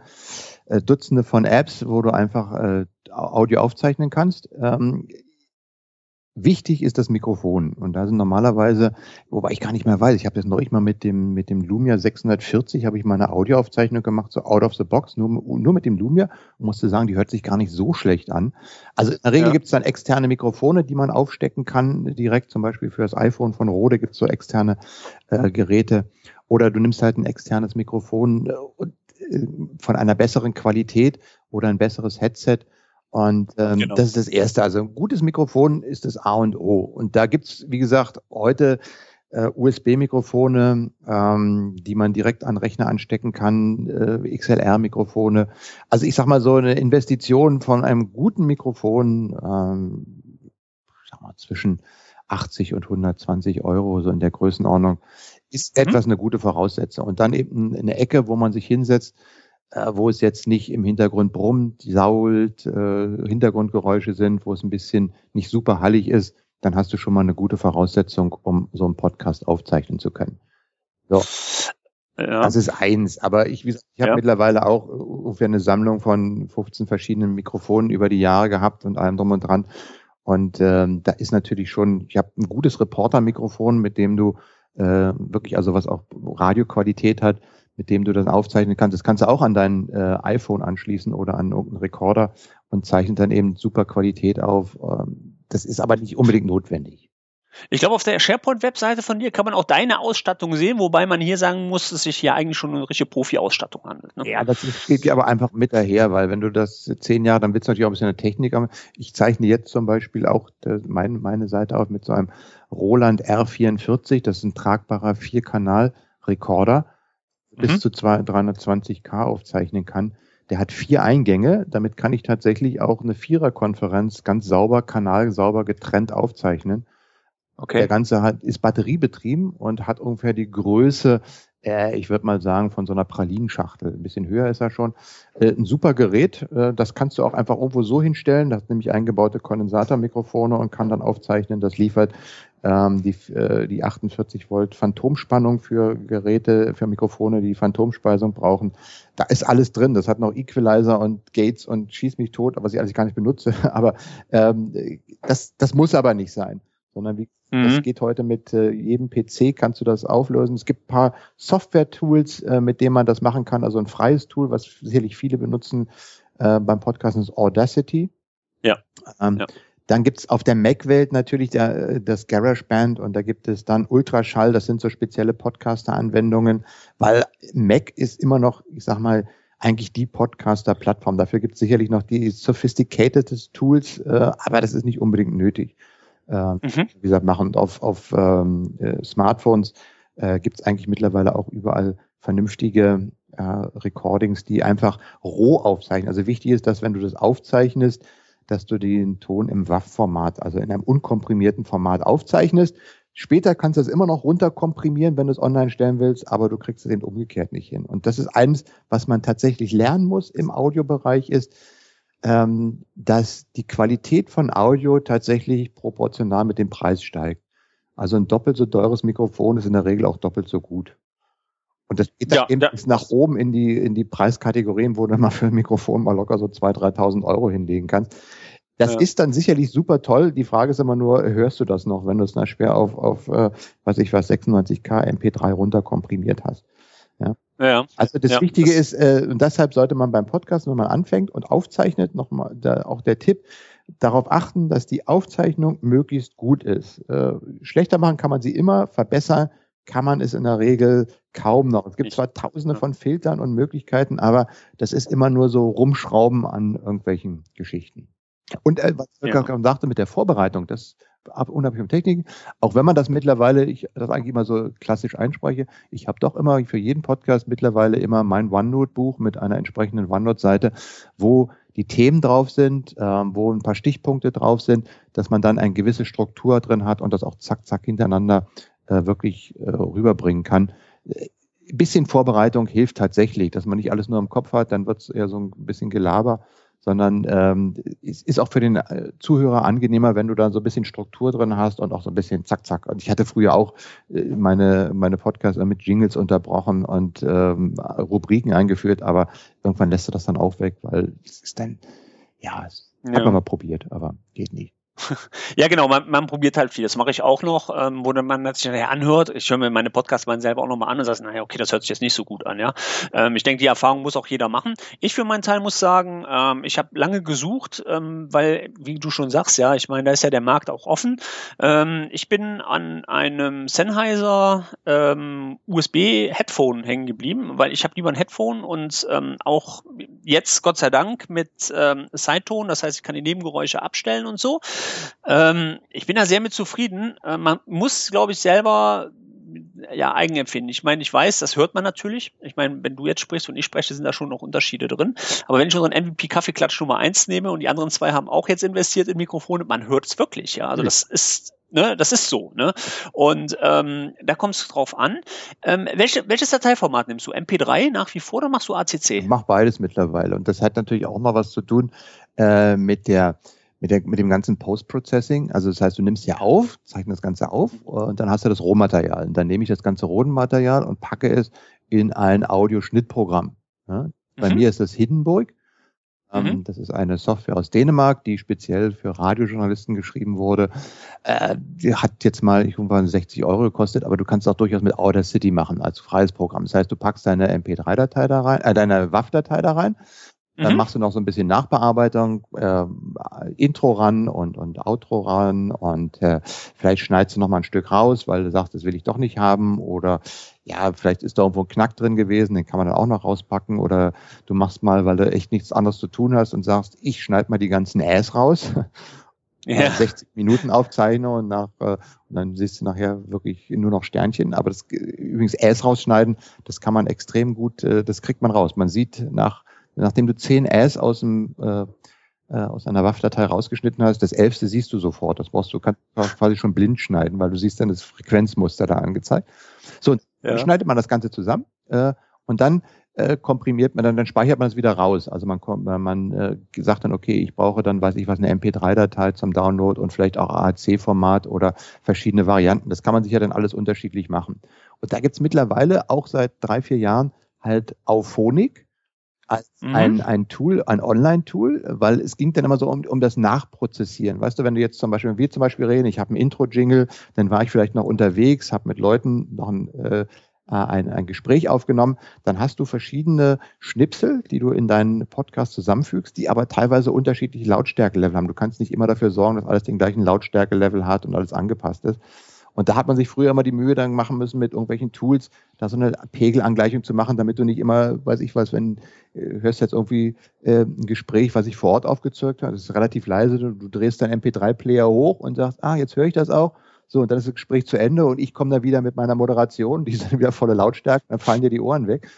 S2: äh, Dutzende von Apps, wo du einfach äh, Audio aufzeichnen kannst. Ähm, Wichtig ist das Mikrofon. Und da sind normalerweise, wobei ich gar nicht mehr weiß, ich habe das neulich mal mit dem, mit dem Lumia 640, habe ich mal eine Audioaufzeichnung gemacht, so out of the box, nur, nur mit dem Lumia und musste sagen, die hört sich gar nicht so schlecht an. Also in der Regel ja. gibt es dann externe Mikrofone, die man aufstecken kann, direkt zum Beispiel für das iPhone von Rode gibt es so externe äh, Geräte. Oder du nimmst halt ein externes Mikrofon äh, äh von einer besseren Qualität oder ein besseres Headset und ähm, genau. das ist das Erste. Also ein gutes Mikrofon ist das A und O. Und da gibt's, wie gesagt, heute äh, USB-Mikrofone, ähm, die man direkt an Rechner anstecken kann, äh, XLR-Mikrofone. Also ich sag mal so eine Investition von einem guten Mikrofon, ähm, sag mal zwischen 80 und 120 Euro, so in der Größenordnung, ist mhm. etwas eine gute Voraussetzung. Und dann eben eine Ecke, wo man sich hinsetzt, wo es jetzt nicht im Hintergrund brummt, sault, äh, Hintergrundgeräusche sind, wo es ein bisschen nicht super hallig ist, dann hast du schon mal eine gute Voraussetzung, um so einen Podcast aufzeichnen zu können. So. Ja. Das ist eins. Aber ich, ich habe ja. mittlerweile auch ungefähr eine Sammlung von 15 verschiedenen Mikrofonen über die Jahre gehabt und allem drum und dran. Und ähm, da ist natürlich schon, ich habe ein gutes Reporter-Mikrofon, mit dem du äh, wirklich, also was auch Radioqualität hat, mit dem du das aufzeichnen kannst. Das kannst du auch an dein äh, iPhone anschließen oder an irgendeinen Rekorder und zeichnet dann eben super Qualität auf. Ähm, das ist aber nicht unbedingt notwendig.
S1: Ich glaube, auf der SharePoint-Webseite von dir kann man auch deine Ausstattung sehen, wobei man hier sagen muss, dass sich hier eigentlich schon eine richtige Profi-Ausstattung handelt.
S2: Ne? Ja, das geht ja aber einfach mit daher, weil wenn du das zehn Jahre, dann wird es natürlich auch ein bisschen eine Technik. haben. Ich zeichne jetzt zum Beispiel auch das, mein, meine Seite auf mit so einem Roland R44, das ist ein tragbarer Vierkanal-Rekorder bis mhm. zu 320k aufzeichnen kann. Der hat vier Eingänge. Damit kann ich tatsächlich auch eine Viererkonferenz ganz sauber, kanalsauber getrennt aufzeichnen. Okay. Der Ganze hat, ist batteriebetrieben und hat ungefähr die Größe, äh, ich würde mal sagen, von so einer Pralinenschachtel. Ein bisschen höher ist er schon. Äh, ein super Gerät. Äh, das kannst du auch einfach irgendwo so hinstellen. Das hat nämlich eingebaute Kondensatormikrofone und kann dann aufzeichnen. Das liefert ähm, die, äh, die 48 Volt Phantomspannung für Geräte, für Mikrofone, die Phantomspeisung brauchen. Da ist alles drin. Das hat noch Equalizer und Gates und schieß mich tot, was ich alles gar nicht benutze. <laughs> Aber ähm, das, das muss aber nicht sein, sondern wie, mhm. das geht heute mit äh, jedem PC, kannst du das auflösen. Es gibt paar Software-Tools, äh, mit denen man das machen kann. Also ein freies Tool, was sicherlich viele benutzen äh, beim Podcasten, ist Audacity.
S1: Ja. Ähm, ja.
S2: Dann gibt's auf der Mac-Welt natürlich der, das GarageBand und da gibt es dann Ultraschall, das sind so spezielle Podcaster-Anwendungen, weil Mac ist immer noch, ich sag mal, eigentlich die Podcaster-Plattform. Dafür gibt es sicherlich noch die sophisticated Tools, äh, aber das ist nicht unbedingt nötig. Äh, mhm. Wie gesagt, machen auf, auf ähm, äh, Smartphones äh, gibt es eigentlich mittlerweile auch überall vernünftige äh, Recordings, die einfach roh aufzeichnen. Also wichtig ist, dass wenn du das aufzeichnest, dass du den Ton im WAV-Format, also in einem unkomprimierten Format aufzeichnest. Später kannst du es immer noch runterkomprimieren, wenn du es online stellen willst, aber du kriegst es eben umgekehrt nicht hin. Und das ist eines, was man tatsächlich lernen muss im Audiobereich, ist, ähm, dass die Qualität von Audio tatsächlich proportional mit dem Preis steigt. Also ein doppelt so teures Mikrofon ist in der Regel auch doppelt so gut. Und das geht dann ja, eben ja. nach oben in die, in die Preiskategorien, wo du mal für ein Mikrofon mal locker so 2.000, 3.000 Euro hinlegen kannst. Das ja. ist dann sicherlich super toll. Die Frage ist immer nur, hörst du das noch, wenn du es na schwer auf, auf äh, was ich was, 96k MP3 runterkomprimiert hast? Ja. Also das ja, Wichtige das ist, äh, und deshalb sollte man beim Podcast, wenn man anfängt und aufzeichnet, nochmal da, auch der Tipp, darauf achten, dass die Aufzeichnung möglichst gut ist. Äh, schlechter machen kann man sie immer, verbessern kann man es in der Regel kaum noch. Es gibt zwar tausende von Filtern und Möglichkeiten, aber das ist immer nur so rumschrauben an irgendwelchen Geschichten. Und äh, was ich ja. sagte mit der Vorbereitung, das unabhängig von Techniken, auch wenn man das mittlerweile, ich das eigentlich immer so klassisch einspreche, ich habe doch immer für jeden Podcast mittlerweile immer mein OneNote-Buch mit einer entsprechenden OneNote-Seite, wo die Themen drauf sind, äh, wo ein paar Stichpunkte drauf sind, dass man dann eine gewisse Struktur drin hat und das auch zack, zack hintereinander äh, wirklich äh, rüberbringen kann. Ein bisschen Vorbereitung hilft tatsächlich, dass man nicht alles nur im Kopf hat, dann wird es eher so ein bisschen Gelaber sondern ähm, ist, ist auch für den äh, Zuhörer angenehmer, wenn du da so ein bisschen Struktur drin hast und auch so ein bisschen zack, zack. Und ich hatte früher auch äh, meine, meine Podcasts mit Jingles unterbrochen und ähm, Rubriken eingeführt, aber irgendwann lässt du das dann auch weg, weil es ist dann, ja, ja. hat man mal probiert, aber geht nicht. <laughs>
S1: Ja, genau, man, man probiert halt viel. Das mache ich auch noch, ähm, wo man sich nachher anhört. Ich höre mir meine Podcasts mal selber auch nochmal an und sage, naja, okay, das hört sich jetzt nicht so gut an, ja. Ähm, ich denke, die Erfahrung muss auch jeder machen. Ich für meinen Teil muss sagen, ähm, ich habe lange gesucht, ähm, weil, wie du schon sagst, ja, ich meine, da ist ja der Markt auch offen. Ähm, ich bin an einem Sennheiser ähm, USB-Headphone hängen geblieben, weil ich habe lieber ein Headphone und ähm, auch jetzt, Gott sei Dank, mit ähm, Sideton, das heißt, ich kann die Nebengeräusche abstellen und so. Ähm, ich bin da sehr mit zufrieden. Äh, man muss, glaube ich, selber ja, Eigenempfinden. Ich meine, ich weiß, das hört man natürlich. Ich meine, wenn du jetzt sprichst und ich spreche, sind da schon noch Unterschiede drin. Aber wenn ich unseren MVP Kaffeeklatsch Nummer eins nehme und die anderen zwei haben auch jetzt investiert in Mikrofone, man hört es wirklich, ja. Also das ist Ne, das ist so. Ne? Und ähm, da kommt es drauf an. Ähm, welche, welches Dateiformat nimmst du? MP3 nach wie vor oder machst du ACC? Ich
S2: mach beides mittlerweile. Und das hat natürlich auch mal was zu tun äh, mit der mit, der, mit dem ganzen Post-Processing. Also das heißt, du nimmst ja auf, zeichnest das Ganze auf und dann hast du das Rohmaterial. Und dann nehme ich das ganze Rohmaterial und packe es in ein Audioschnittprogramm. Ja? Bei mhm. mir ist das Hindenburg. Ähm, mhm. Das ist eine Software aus Dänemark, die speziell für Radiojournalisten geschrieben wurde. Äh, die hat jetzt mal, ich glaube, 60 Euro gekostet, aber du kannst auch durchaus mit Audacity machen als freies Programm. Das heißt, du packst deine MP3-Datei da rein, äh, deine WAV-Datei da rein dann mhm. machst du noch so ein bisschen Nachbearbeitung, äh, Intro ran und, und Outro ran und äh, vielleicht schneidest du noch mal ein Stück raus, weil du sagst, das will ich doch nicht haben oder ja, vielleicht ist da irgendwo ein Knack drin gewesen, den kann man dann auch noch rauspacken oder du machst mal, weil du echt nichts anderes zu tun hast und sagst, ich schneide mal die ganzen Äs raus. Ja. 60 Minuten aufzeichne und, nach, äh, und dann siehst du nachher wirklich nur noch Sternchen. Aber das übrigens Äs rausschneiden, das kann man extrem gut, äh, das kriegt man raus. Man sieht nach nachdem du zehn S aus dem äh, äh, aus einer WAF-Datei rausgeschnitten hast, das elfste siehst du sofort. Das brauchst du kannst quasi schon blind schneiden, weil du siehst dann das Frequenzmuster da angezeigt. So, ja. dann schneidet man das Ganze zusammen äh, und dann äh, komprimiert man dann, dann speichert man es wieder raus. Also man kommt, man äh, sagt dann, okay, ich brauche dann, weiß ich was, eine MP3-Datei zum Download und vielleicht auch AAC-Format oder verschiedene Varianten. Das kann man sich ja dann alles unterschiedlich machen. Und da gibt's mittlerweile auch seit drei, vier Jahren halt Auphonic als mhm. ein, ein Tool, ein Online-Tool, weil es ging dann immer so um, um das Nachprozessieren. Weißt du, wenn du jetzt zum Beispiel, wenn wir zum Beispiel reden, ich habe ein Intro-Jingle, dann war ich vielleicht noch unterwegs, habe mit Leuten noch ein, äh, ein, ein Gespräch aufgenommen, dann hast du verschiedene Schnipsel, die du in deinen Podcast zusammenfügst, die aber teilweise unterschiedliche Lautstärke-Level haben. Du kannst nicht immer dafür sorgen, dass alles den gleichen Lautstärke-Level hat und alles angepasst ist. Und da hat man sich früher immer die Mühe dann machen müssen, mit irgendwelchen Tools da so eine Pegelangleichung zu machen, damit du nicht immer, weiß ich was, wenn äh, hörst jetzt irgendwie äh, ein Gespräch, was sich vor Ort aufgezeugt hat, das ist relativ leise, du, du drehst deinen MP3-Player hoch und sagst, ah, jetzt höre ich das auch. So, und dann ist das Gespräch zu Ende und ich komme da wieder mit meiner Moderation, die <laughs> ist dann wieder volle Lautstärke, dann fallen dir die Ohren weg.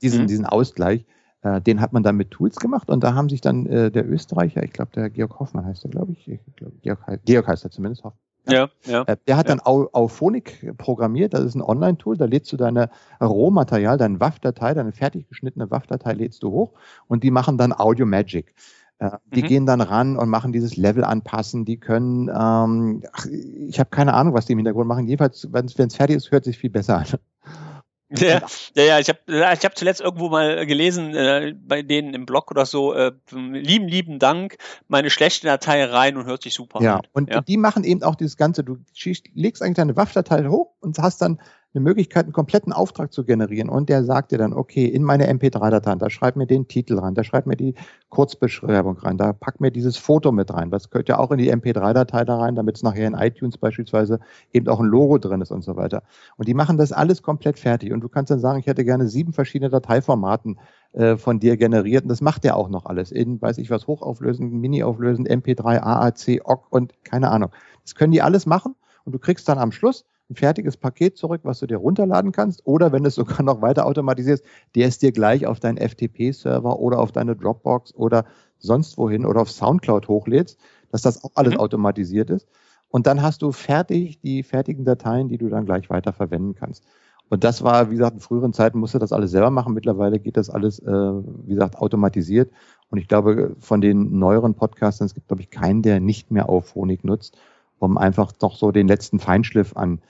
S2: Diesen, mhm. diesen Ausgleich, äh, den hat man dann mit Tools gemacht und da haben sich dann äh, der Österreicher, ich glaube, der Georg Hoffmann heißt er, glaube ich, ich glaub, Georg, Georg heißt er zumindest, Hoffmann ja, ja. Äh, der hat ja. dann Auphonic programmiert, das ist ein Online-Tool, da lädst du deine Rohmaterial, deine WAV-Datei, deine fertig geschnittene WAV-Datei lädst du hoch und die machen dann Audio Magic. Äh, die mhm. gehen dann ran und machen dieses Level anpassen. Die können, ähm, ach, ich habe keine Ahnung, was die im Hintergrund machen. Jedenfalls, wenn es fertig ist, hört sich viel besser an.
S1: Ja, ja, ja, ich habe ich hab zuletzt irgendwo mal gelesen, äh, bei denen im Blog oder so, äh, lieben, lieben Dank, meine schlechte Datei rein und hört sich super
S2: ja, an. Und ja, und die machen eben auch dieses Ganze, du legst eigentlich deine WAF-Datei hoch und hast dann eine Möglichkeit, einen kompletten Auftrag zu generieren. Und der sagt dir dann, okay, in meine MP3-Datei, da schreib mir den Titel rein, da schreib mir die Kurzbeschreibung rein, da pack mir dieses Foto mit rein. Das gehört ja auch in die MP3-Datei da rein, damit es nachher in iTunes beispielsweise eben auch ein Logo drin ist und so weiter. Und die machen das alles komplett fertig. Und du kannst dann sagen, ich hätte gerne sieben verschiedene Dateiformaten äh, von dir generiert. Und das macht der auch noch alles. In, weiß ich was, hochauflösend, mini-auflösend, MP3, AAC, OGG und keine Ahnung. Das können die alles machen. Und du kriegst dann am Schluss ein fertiges Paket zurück, was du dir runterladen kannst. Oder wenn du es sogar noch weiter automatisierst, der ist dir gleich auf deinen FTP-Server oder auf deine Dropbox oder sonst wohin oder auf Soundcloud hochlädst, dass das auch alles mhm. automatisiert ist. Und dann hast du fertig die fertigen Dateien, die du dann gleich weiter verwenden kannst. Und das war, wie gesagt, in früheren Zeiten musste das alles selber machen. Mittlerweile geht das alles, äh, wie gesagt, automatisiert. Und ich glaube, von den neueren Podcastern, es gibt, glaube ich, keinen, der nicht mehr auf Honig nutzt, um einfach noch so den letzten Feinschliff an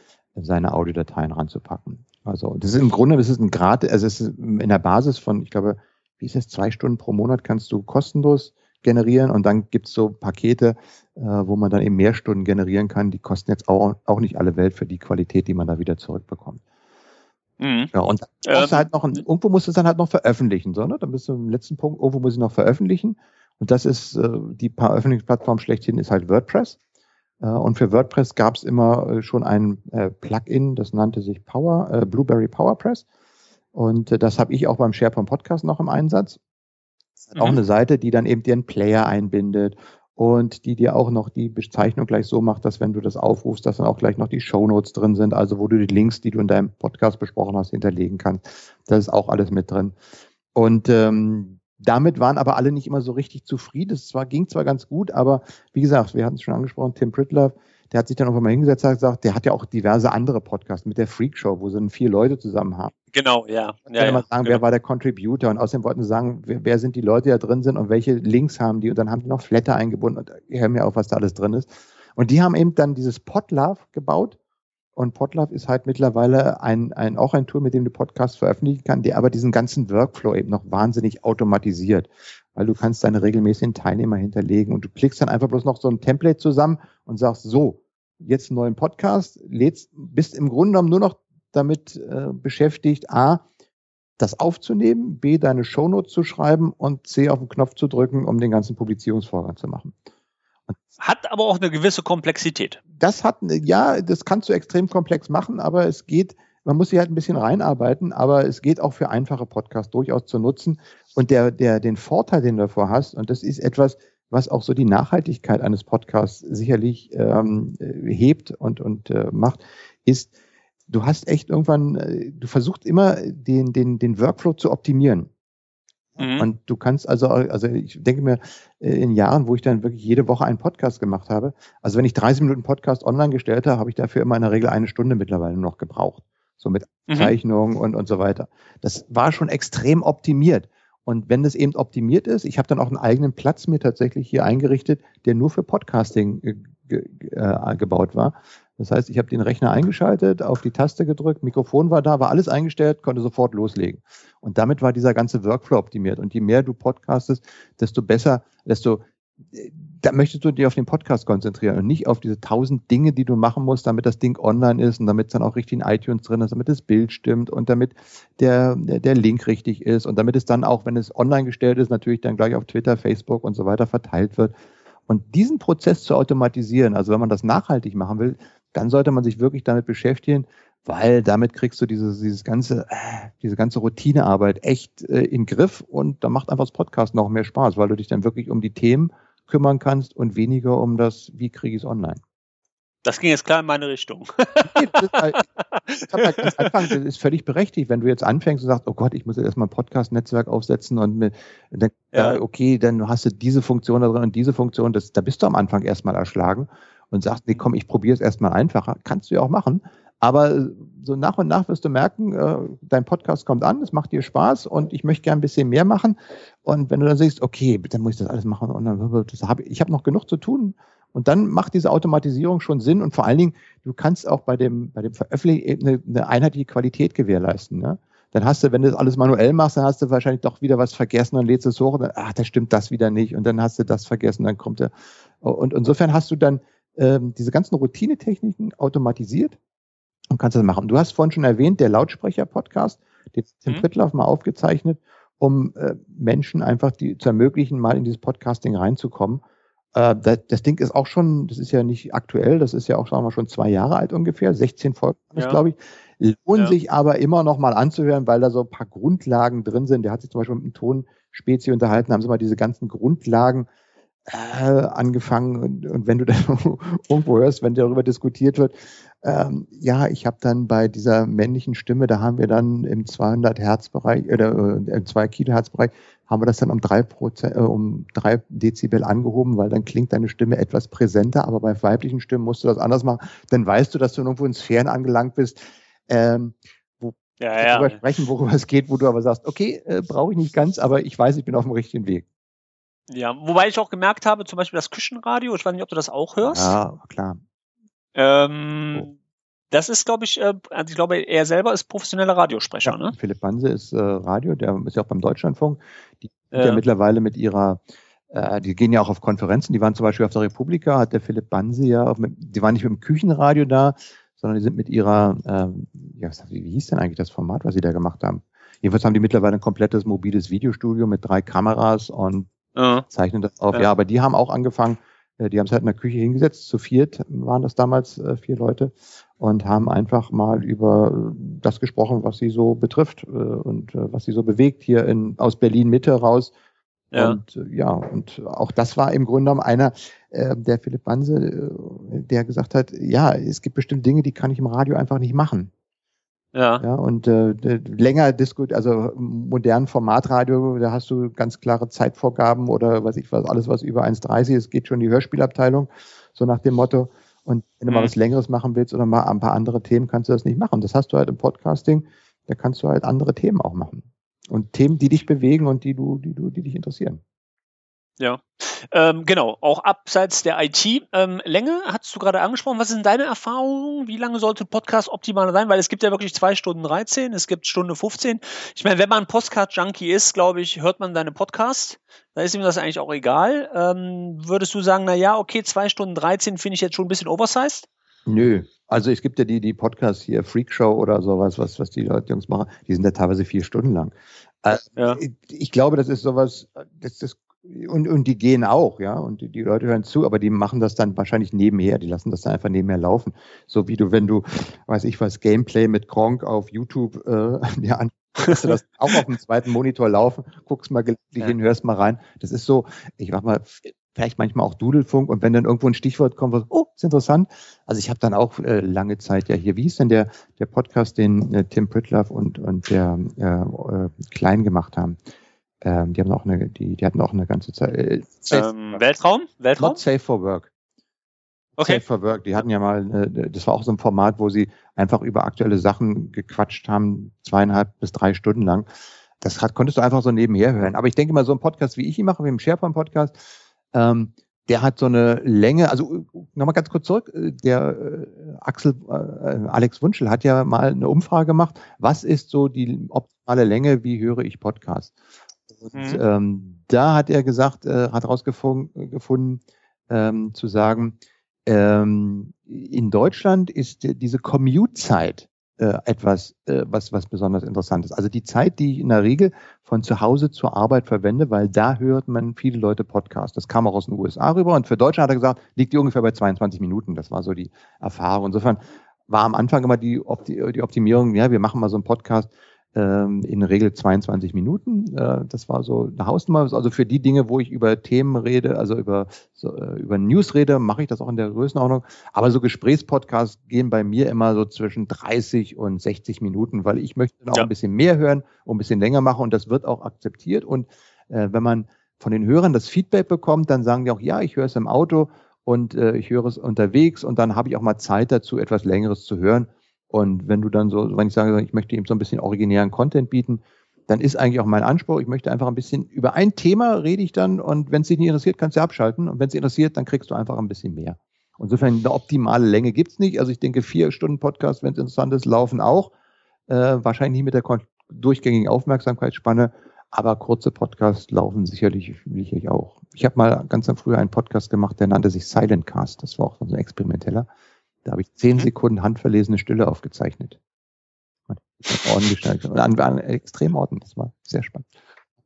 S2: seine Audiodateien ranzupacken. Also das ist im Grunde, das ist ein Grad, also es ist in der Basis von, ich glaube, wie ist es, zwei Stunden pro Monat kannst du kostenlos generieren und dann gibt's so Pakete, äh, wo man dann eben mehr Stunden generieren kann. Die kosten jetzt auch, auch nicht alle Welt für die Qualität, die man da wieder zurückbekommt. Mhm. Ja, und ähm, halt noch ein, irgendwo musst du es dann halt noch veröffentlichen, so, ne? Dann bist du im letzten Punkt, irgendwo muss ich noch veröffentlichen. Und das ist äh, die Veröffentlichungsplattform schlechthin ist halt WordPress. Äh, und für WordPress gab es immer äh, schon ein äh, Plugin, das nannte sich Power, Blueberry PowerPress. Und das habe ich auch beim SharePoint Podcast noch im Einsatz. Mhm. Auch eine Seite, die dann eben dir einen Player einbindet und die dir auch noch die Bezeichnung gleich so macht, dass wenn du das aufrufst, dass dann auch gleich noch die Show Notes drin sind, also wo du die Links, die du in deinem Podcast besprochen hast, hinterlegen kannst. Das ist auch alles mit drin. Und ähm, damit waren aber alle nicht immer so richtig zufrieden. Es zwar, ging zwar ganz gut, aber wie gesagt, wir hatten es schon angesprochen, Tim Pritloff, der hat sich dann irgendwann mal hingesetzt und gesagt, der hat ja auch diverse andere Podcasts mit der Freak Show, wo sie dann vier Leute zusammen haben.
S1: Genau, ja.
S2: ja,
S1: ja
S2: mal sagen, genau. wer war der Contributor und außerdem wollten sie sagen, wer, wer, sind die Leute, die da drin sind und welche Links haben die und dann haben die noch Flatter eingebunden und hören mir auf, was da alles drin ist. Und die haben eben dann dieses Podlove gebaut und Podlove ist halt mittlerweile ein, ein, auch ein Tool, mit dem du Podcasts veröffentlichen kannst, der aber diesen ganzen Workflow eben noch wahnsinnig automatisiert. Weil du kannst deine regelmäßigen Teilnehmer hinterlegen und du klickst dann einfach bloß noch so ein Template zusammen und sagst, so, jetzt einen neuen Podcast, lädst, bist im Grunde genommen nur noch damit äh, beschäftigt, A, das aufzunehmen, B, deine Shownotes zu schreiben und C, auf den Knopf zu drücken, um den ganzen Publizierungsvorgang zu machen.
S1: Hat aber auch eine gewisse Komplexität.
S2: Das hat, ja, das kannst du extrem komplex machen, aber es geht, man muss sich halt ein bisschen reinarbeiten, aber es geht auch für einfache Podcasts durchaus zu nutzen. Und der, der, den Vorteil, den du davor hast, und das ist etwas, was auch so die Nachhaltigkeit eines Podcasts sicherlich ähm, hebt und, und äh, macht, ist, du hast echt irgendwann, äh, du versuchst immer den, den, den Workflow zu optimieren. Mhm. Und du kannst also, also ich denke mir, äh, in Jahren, wo ich dann wirklich jede Woche einen Podcast gemacht habe, also wenn ich 30 Minuten Podcast online gestellt habe, habe ich dafür immer in der Regel eine Stunde mittlerweile noch gebraucht. So mit mhm. Zeichnungen und, und so weiter. Das war schon extrem optimiert. Und wenn das eben optimiert ist, ich habe dann auch einen eigenen Platz mir tatsächlich hier eingerichtet, der nur für Podcasting äh, äh, gebaut war. Das heißt, ich habe den Rechner eingeschaltet, auf die Taste gedrückt, Mikrofon war da, war alles eingestellt, konnte sofort loslegen. Und damit war dieser ganze Workflow optimiert. Und je mehr du podcastest, desto besser, desto da möchtest du dich auf den Podcast konzentrieren und nicht auf diese tausend Dinge, die du machen musst, damit das Ding online ist und damit es dann auch richtig in iTunes drin ist, damit das Bild stimmt und damit der, der Link richtig ist und damit es dann auch, wenn es online gestellt ist, natürlich dann gleich auf Twitter, Facebook und so weiter verteilt wird. Und diesen Prozess zu automatisieren, also wenn man das nachhaltig machen will, dann sollte man sich wirklich damit beschäftigen, weil damit kriegst du dieses, dieses ganze, äh, diese ganze Routinearbeit echt äh, in Griff und da macht einfach das Podcast noch mehr Spaß, weil du dich dann wirklich um die Themen kümmern kannst und weniger um das, wie kriege ich es online.
S1: Das ging jetzt klar in meine Richtung.
S2: das, halt, halt Anfang, das ist völlig berechtigt, wenn du jetzt anfängst und sagst, oh Gott, ich muss jetzt erstmal ein Podcast-Netzwerk aufsetzen und mit, dann, ja. okay, dann hast du diese Funktion da drin und diese Funktion, das, da bist du am Anfang erstmal erschlagen und sagst, nee, komm, ich probiere es erstmal einfacher. Kannst du ja auch machen. Aber so nach und nach wirst du merken, äh, dein Podcast kommt an, es macht dir Spaß und ich möchte gern ein bisschen mehr machen. Und wenn du dann siehst, okay, dann muss ich das alles machen und dann das hab, ich habe noch genug zu tun Und dann macht diese Automatisierung schon Sinn und vor allen Dingen, du kannst auch bei dem, bei dem Veröffentlichen eine, eine einheitliche Qualität gewährleisten. Ne? Dann hast du, wenn du das alles manuell machst, dann hast du wahrscheinlich doch wieder was vergessen und lädst es hoch und dann, ach, da stimmt das wieder nicht und dann hast du das vergessen, dann kommt der. Und insofern hast du dann ähm, diese ganzen Routinetechniken automatisiert und kannst das machen. Du hast vorhin schon erwähnt, der Lautsprecher-Podcast, den Tim mhm. Prittlaff mal aufgezeichnet, um äh, Menschen einfach die, zu ermöglichen, mal in dieses Podcasting reinzukommen. Äh, das, das, Ding ist auch schon, das ist ja nicht aktuell, das ist ja auch, sagen wir schon zwei Jahre alt ungefähr, 16 Folgen, ja. glaube ich. Lohnt ja. sich aber immer noch mal anzuhören, weil da so ein paar Grundlagen drin sind. Der hat sich zum Beispiel mit einem Tonspezi unterhalten, haben sie mal diese ganzen Grundlagen äh, angefangen und, und wenn du dann <laughs> irgendwo hörst, wenn darüber diskutiert wird, ähm, ja, ich habe dann bei dieser männlichen Stimme, da haben wir dann im 200 Hertz Bereich oder äh, im 2 Kilohertz Bereich haben wir das dann um drei Prozent, äh, um drei Dezibel angehoben, weil dann klingt deine Stimme etwas präsenter, aber bei weiblichen Stimmen musst du das anders machen. Dann weißt du, dass du irgendwo in Sphären angelangt bist, ähm, wo ja, ja. sprechen, worüber es geht, wo du aber sagst, okay, äh, brauche ich nicht ganz, aber ich weiß, ich bin auf dem richtigen Weg.
S1: Ja, wobei ich auch gemerkt habe, zum Beispiel das Küchenradio, ich weiß nicht, ob du das auch hörst.
S2: Ja, klar.
S1: Ähm, oh. Das ist, glaube ich, äh, also ich glaube, er selber ist professioneller Radiosprecher. Ja, ne?
S2: Philipp Banse ist äh, Radio, der ist ja auch beim Deutschlandfunk. Die sind ja mittlerweile mit ihrer, äh, die gehen ja auch auf Konferenzen. Die waren zum Beispiel auf der Republika, hat der Philipp Banse ja, auf, die waren nicht mit dem Küchenradio da, sondern die sind mit ihrer, äh, ja, wie, wie hieß denn eigentlich das Format, was sie da gemacht haben? Jedenfalls haben die mittlerweile ein komplettes mobiles Videostudio mit drei Kameras und ja. zeichnen das auf. Ja. ja, aber die haben auch angefangen, äh, die haben es halt in der Küche hingesetzt, zu viert waren das damals äh, vier Leute und haben einfach mal über das gesprochen, was sie so betrifft äh, und äh, was sie so bewegt hier in, aus Berlin Mitte raus. Ja. Und äh, ja, und auch das war im Grunde genommen einer, äh, der Philipp Banse, äh, der gesagt hat, ja, es gibt bestimmte Dinge, die kann ich im Radio einfach nicht machen. Ja. ja und äh, länger diskutiert, also modern Formatradio, da hast du ganz klare Zeitvorgaben oder was ich was, alles was über 1,30 ist, geht schon die Hörspielabteilung, so nach dem Motto. Und wenn du mhm. mal was Längeres machen willst oder mal ein paar andere Themen, kannst du das nicht machen. Das hast du halt im Podcasting, da kannst du halt andere Themen auch machen. Und Themen, die dich bewegen und die du, die du, die dich interessieren.
S1: Ja, ähm, genau. Auch abseits der IT. Ähm, Länge hast du gerade angesprochen. Was sind deine Erfahrungen? Wie lange sollte Podcast optimal sein? Weil es gibt ja wirklich zwei Stunden 13, es gibt Stunde 15. Ich meine, wenn man Podcast-Junkie ist, glaube ich, hört man deine Podcast. Da ist ihm das eigentlich auch egal. Ähm, würdest du sagen, na ja, okay, zwei Stunden 13 finde ich jetzt schon ein bisschen oversized?
S2: Nö. Also es gibt ja die, die Podcasts hier, Freakshow oder sowas, was, was die Leute Jungs machen, die sind ja teilweise vier Stunden lang. Äh, ja. ich, ich glaube, das ist sowas, das, das und, und die gehen auch, ja, und die, die, Leute hören zu, aber die machen das dann wahrscheinlich nebenher, die lassen das dann einfach nebenher laufen. So wie du, wenn du, weiß ich was, Gameplay mit Gronk auf YouTube äh, <laughs> dir an hast du das auch auf dem zweiten Monitor laufen, guckst mal gelegentlich ja. hin, hörst mal rein. Das ist so, ich mach mal, vielleicht manchmal auch Dudelfunk und wenn dann irgendwo ein Stichwort kommt, was, oh, ist interessant. Also ich habe dann auch äh, lange Zeit ja hier, wie ist denn der, der Podcast, den äh, Tim Pritloff und, und der äh, äh, Klein gemacht haben? Ähm, die haben auch eine, die, die hatten auch eine ganze Zeit. Äh,
S1: ähm, Weltraum? Weltraum?
S2: Not safe for work. Okay. Safe for Work. Die hatten ja mal, äh, das war auch so ein Format, wo sie einfach über aktuelle Sachen gequatscht haben, zweieinhalb bis drei Stunden lang. Das hat, konntest du einfach so nebenher hören. Aber ich denke mal, so ein Podcast, wie ich ihn mache, wie im SharePoint-Podcast, ähm, der hat so eine Länge, also nochmal ganz kurz zurück, äh, der äh, Axel, äh, Alex Wunschel hat ja mal eine Umfrage gemacht, was ist so die optimale Länge, wie höre ich Podcast? Und mhm. ähm, da hat er gesagt, äh, hat herausgefunden, ähm, zu sagen, ähm, in Deutschland ist diese Commute-Zeit äh, etwas, äh, was, was besonders interessant ist. Also die Zeit, die ich in der Regel von zu Hause zur Arbeit verwende, weil da hört man viele Leute Podcasts. Das kam auch aus den USA rüber und für Deutschland hat er gesagt, liegt die ungefähr bei 22 Minuten. Das war so die Erfahrung. Insofern war am Anfang immer die, die Optimierung, ja, wir machen mal so einen Podcast in der Regel 22 Minuten. Äh, das war so eine Hausnummer. Also für die Dinge, wo ich über Themen rede, also über, so, äh, über News rede, mache ich das auch in der Größenordnung. Aber so Gesprächspodcasts gehen bei mir immer so zwischen 30 und 60 Minuten, weil ich möchte auch ja. ein bisschen mehr hören und ein bisschen länger machen und das wird auch akzeptiert. Und äh, wenn man von den Hörern das Feedback bekommt, dann sagen die auch, ja, ich höre es im Auto und äh, ich höre es unterwegs und dann habe ich auch mal Zeit dazu, etwas Längeres zu hören. Und wenn du dann so, wenn ich sage, ich möchte ihm so ein bisschen originären Content bieten, dann ist eigentlich auch mein Anspruch, ich möchte einfach ein bisschen über ein Thema rede ich dann und wenn es dich nicht interessiert, kannst du abschalten und wenn es interessiert, dann kriegst du einfach ein bisschen mehr. Insofern eine optimale Länge gibt's nicht. Also ich denke, vier Stunden Podcast, wenn es interessant ist, laufen auch. Äh, wahrscheinlich nicht mit der durchgängigen Aufmerksamkeitsspanne, aber kurze Podcasts laufen sicherlich, sicherlich auch. Ich habe mal ganz am Früher einen Podcast gemacht, der nannte sich Silent Cast. Das war auch so ein experimenteller. Da habe ich zehn mhm. Sekunden handverlesene Stille aufgezeichnet. Und an, an extremen Orten. Das war sehr spannend.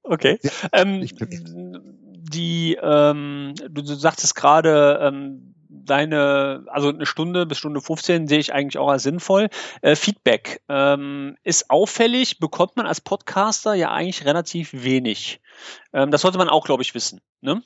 S1: Okay. Ähm, die, ähm, du, du sagtest gerade, ähm, deine, also eine Stunde bis Stunde 15 sehe ich eigentlich auch als sinnvoll. Äh, Feedback ähm, ist auffällig, bekommt man als Podcaster ja eigentlich relativ wenig. Ähm, das sollte man auch, glaube ich, wissen. Ne?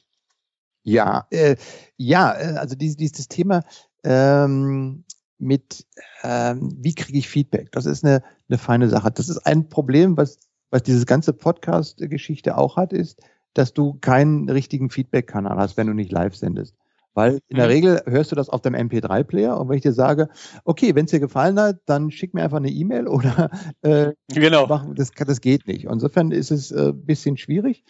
S2: Ja, äh, ja, äh, also dieses, dieses Thema ähm, mit, ähm, wie kriege ich Feedback? Das ist eine, eine feine Sache. Das ist ein Problem, was, was diese ganze Podcast-Geschichte auch hat, ist, dass du keinen richtigen Feedback-Kanal hast, wenn du nicht live sendest. Weil in der mhm. Regel hörst du das auf deinem MP3-Player und wenn ich dir sage, okay, wenn es dir gefallen hat, dann schick mir einfach eine E-Mail oder äh, genau. Mach, das, das geht nicht. Insofern ist es ein äh, bisschen schwierig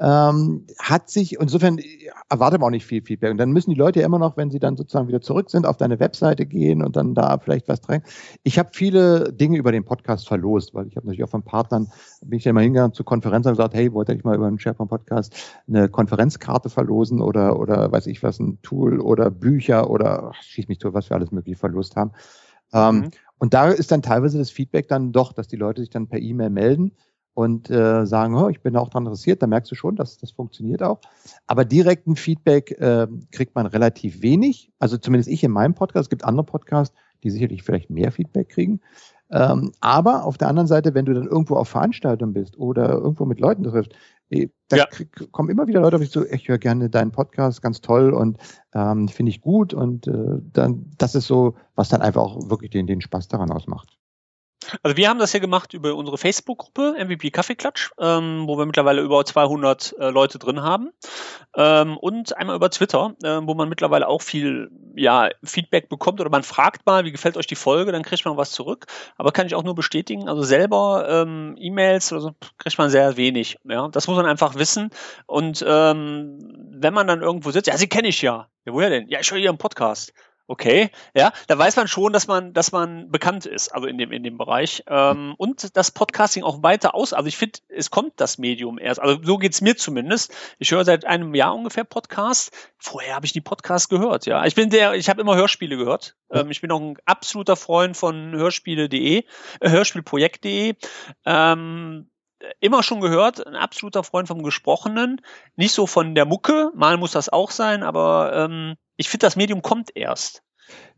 S2: ähm, hat sich, insofern erwartet man auch nicht viel Feedback. Und dann müssen die Leute ja immer noch, wenn sie dann sozusagen wieder zurück sind, auf deine Webseite gehen und dann da vielleicht was drin. Ich habe viele Dinge über den Podcast verlost, weil ich habe natürlich auch von Partnern, bin ich ja immer hingegangen zu Konferenzen und gesagt, hey, wollte ich mal über einen SharePoint Podcast eine Konferenzkarte verlosen oder, oder weiß ich was, ein Tool oder Bücher oder ach, schieß mich zu, was wir alles mögliche verlost haben. Ähm, mhm. und da ist dann teilweise das Feedback dann doch, dass die Leute sich dann per E-Mail melden und äh, sagen, oh, ich bin auch daran interessiert, da merkst du schon, dass das funktioniert auch. Aber direkten Feedback äh, kriegt man relativ wenig. Also zumindest ich in meinem Podcast. Es gibt andere Podcasts, die sicherlich vielleicht mehr Feedback kriegen. Ähm, aber auf der anderen Seite, wenn du dann irgendwo auf Veranstaltungen bist oder irgendwo mit Leuten triffst, eh, da ja. krieg, kommen immer wieder Leute auf mich zu, ich höre gerne deinen Podcast, ganz toll und ähm, finde ich gut und äh, dann das ist so, was dann einfach auch wirklich den, den Spaß daran ausmacht.
S1: Also wir haben das ja gemacht über unsere Facebook-Gruppe MVP Kaffeeklatsch, ähm, wo wir mittlerweile über 200 äh, Leute drin haben ähm, und einmal über Twitter, äh, wo man mittlerweile auch viel ja, Feedback bekommt oder man fragt mal, wie gefällt euch die Folge, dann kriegt man was zurück. Aber kann ich auch nur bestätigen, also selber ähm, E-Mails oder so kriegt man sehr wenig. Ja, das muss man einfach wissen. Und ähm, wenn man dann irgendwo sitzt, ja, sie kenne ich ja. Ja, woher denn? Ja, ich höre ihren Podcast okay, ja, da weiß man schon, dass man, dass man bekannt ist, also in dem, in dem Bereich. Ähm, und das Podcasting auch weiter aus. Also ich finde, es kommt das Medium erst. Also so geht's mir zumindest. Ich höre seit einem Jahr ungefähr Podcast. Vorher habe ich die Podcasts gehört, ja. Ich bin der, ich habe immer Hörspiele gehört. Ähm, ich bin auch ein absoluter Freund von Hörspiele.de, äh, Hörspielprojekt.de. Ähm, immer schon gehört, ein absoluter Freund vom Gesprochenen, nicht so von der Mucke, mal muss das auch sein, aber ähm, ich finde, das Medium kommt erst.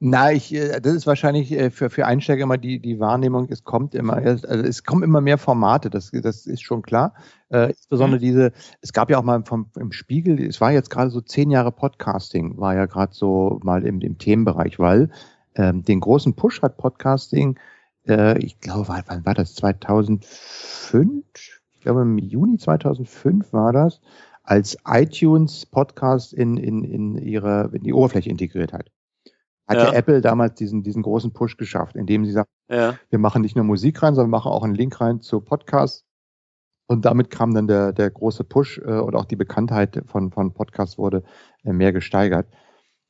S2: Na, ich, äh, das ist wahrscheinlich äh, für, für Einsteiger immer die, die Wahrnehmung, es kommt immer, also es kommen immer mehr Formate, das, das ist schon klar. Äh, insbesondere mhm. diese, es gab ja auch mal vom, im Spiegel, es war jetzt gerade so zehn Jahre Podcasting, war ja gerade so mal im, im Themenbereich, weil ähm, den großen Push hat Podcasting, äh, ich glaube, wann war das? 2005? Ich glaube, im Juni 2005 war das als iTunes Podcast in, in, in ihre in die Oberfläche integriert hat. Hat ja. Apple damals diesen, diesen großen Push geschafft, indem sie sagt, ja. wir machen nicht nur Musik rein, sondern machen auch einen Link rein zu Podcasts. Und damit kam dann der, der große Push äh, und auch die Bekanntheit von, von Podcasts wurde äh, mehr gesteigert.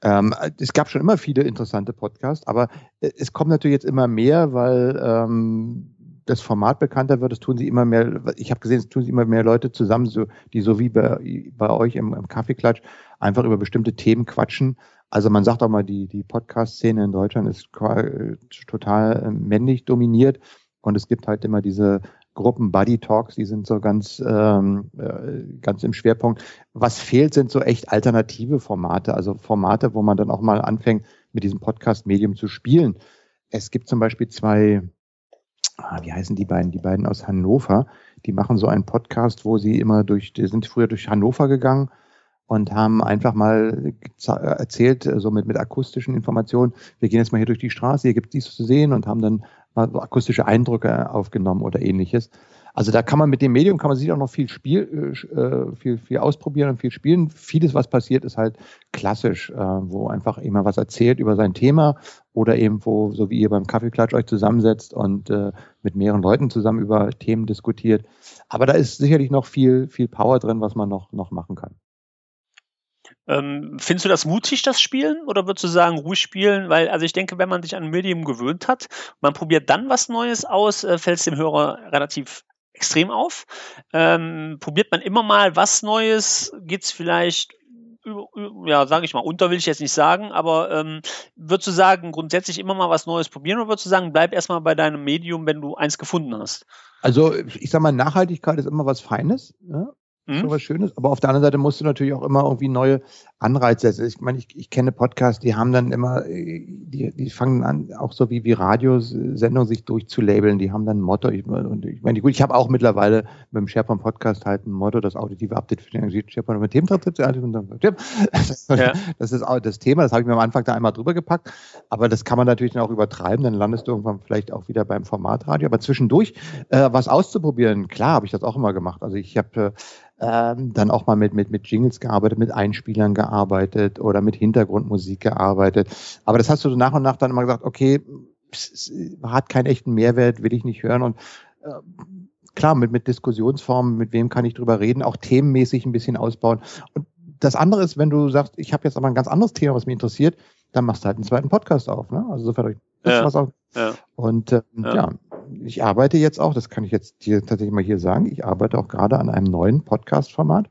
S2: Ähm, es gab schon immer viele interessante Podcasts, aber äh, es kommt natürlich jetzt immer mehr, weil ähm, das Format bekannter wird, es tun sie immer mehr, ich habe gesehen, es tun sie immer mehr Leute zusammen, so, die so wie bei, bei euch im, im Kaffeeklatsch einfach über bestimmte Themen quatschen. Also man sagt auch mal, die, die Podcast-Szene in Deutschland ist total äh, männlich dominiert und es gibt halt immer diese Gruppen Buddy Talks, die sind so ganz, ähm, äh, ganz im Schwerpunkt. Was fehlt, sind so echt alternative Formate, also Formate, wo man dann auch mal anfängt, mit diesem Podcast-Medium zu spielen. Es gibt zum Beispiel zwei ah, wie heißen die beiden? Die beiden aus Hannover, die machen so einen Podcast, wo sie immer durch, die sind früher durch Hannover gegangen und haben einfach mal erzählt, so mit, mit akustischen Informationen, wir gehen jetzt mal hier durch die Straße, hier gibt es dies zu sehen und haben dann akustische Eindrücke aufgenommen oder ähnliches. Also da kann man mit dem Medium kann man sich auch noch viel Spiel, äh, viel, viel ausprobieren und viel spielen. Vieles, was passiert, ist halt klassisch, äh, wo einfach jemand was erzählt über sein Thema oder eben wo, so wie ihr beim Kaffeeklatsch euch zusammensetzt und äh, mit mehreren Leuten zusammen über Themen diskutiert. Aber da ist sicherlich noch viel, viel Power drin, was man noch, noch machen kann.
S1: Ähm, findest du das mutig, das Spielen? Oder würdest du sagen, ruhig spielen? Weil, also ich denke, wenn man sich an Medium gewöhnt hat, man probiert dann was Neues aus, äh, fällt es dem Hörer relativ extrem auf. Ähm, probiert man immer mal was Neues? Geht es vielleicht ja, sage ich mal, unter will ich jetzt nicht sagen, aber ähm, würdest du sagen, grundsätzlich immer mal was Neues probieren oder würdest du sagen, bleib erstmal bei deinem Medium, wenn du eins gefunden hast?
S2: Also ich sag mal, Nachhaltigkeit ist immer was Feines. Ja? Mhm. so was Schönes. Aber auf der anderen Seite musst du natürlich auch immer irgendwie neue Anreize setzen. Ich meine, ich, ich kenne Podcasts, die haben dann immer, die, die fangen an, auch so wie, wie Radiosendungen sich durchzulabeln. Die haben dann ein Motto. Ich, und ich meine, gut, ich habe auch mittlerweile mit dem SharePoint Podcast halt ein Motto, das auditive Update für den SharePoint mit Thementritt. Ja. <laughs> Das ist auch das Thema, das habe ich mir am Anfang da einmal drüber gepackt. Aber das kann man natürlich dann auch übertreiben, dann landest du irgendwann vielleicht auch wieder beim Formatradio. Aber zwischendurch äh, was auszuprobieren, klar, habe ich das auch immer gemacht. Also ich habe äh, ähm, dann auch mal mit, mit, mit Jingles gearbeitet, mit Einspielern gearbeitet oder mit Hintergrundmusik gearbeitet. Aber das hast du nach und nach dann immer gesagt, okay, hat keinen echten Mehrwert, will ich nicht hören. Und äh, klar, mit, mit Diskussionsformen, mit wem kann ich drüber reden, auch themenmäßig ein bisschen ausbauen. Und das andere ist, wenn du sagst, ich habe jetzt aber ein ganz anderes Thema, was mich interessiert, dann machst du halt einen zweiten Podcast auf. Ne? Also sofern euch ja, was auch. Ja. Und äh, ja. ja ich arbeite jetzt auch, das kann ich jetzt dir tatsächlich mal hier sagen, ich arbeite auch gerade an einem neuen Podcast-Format.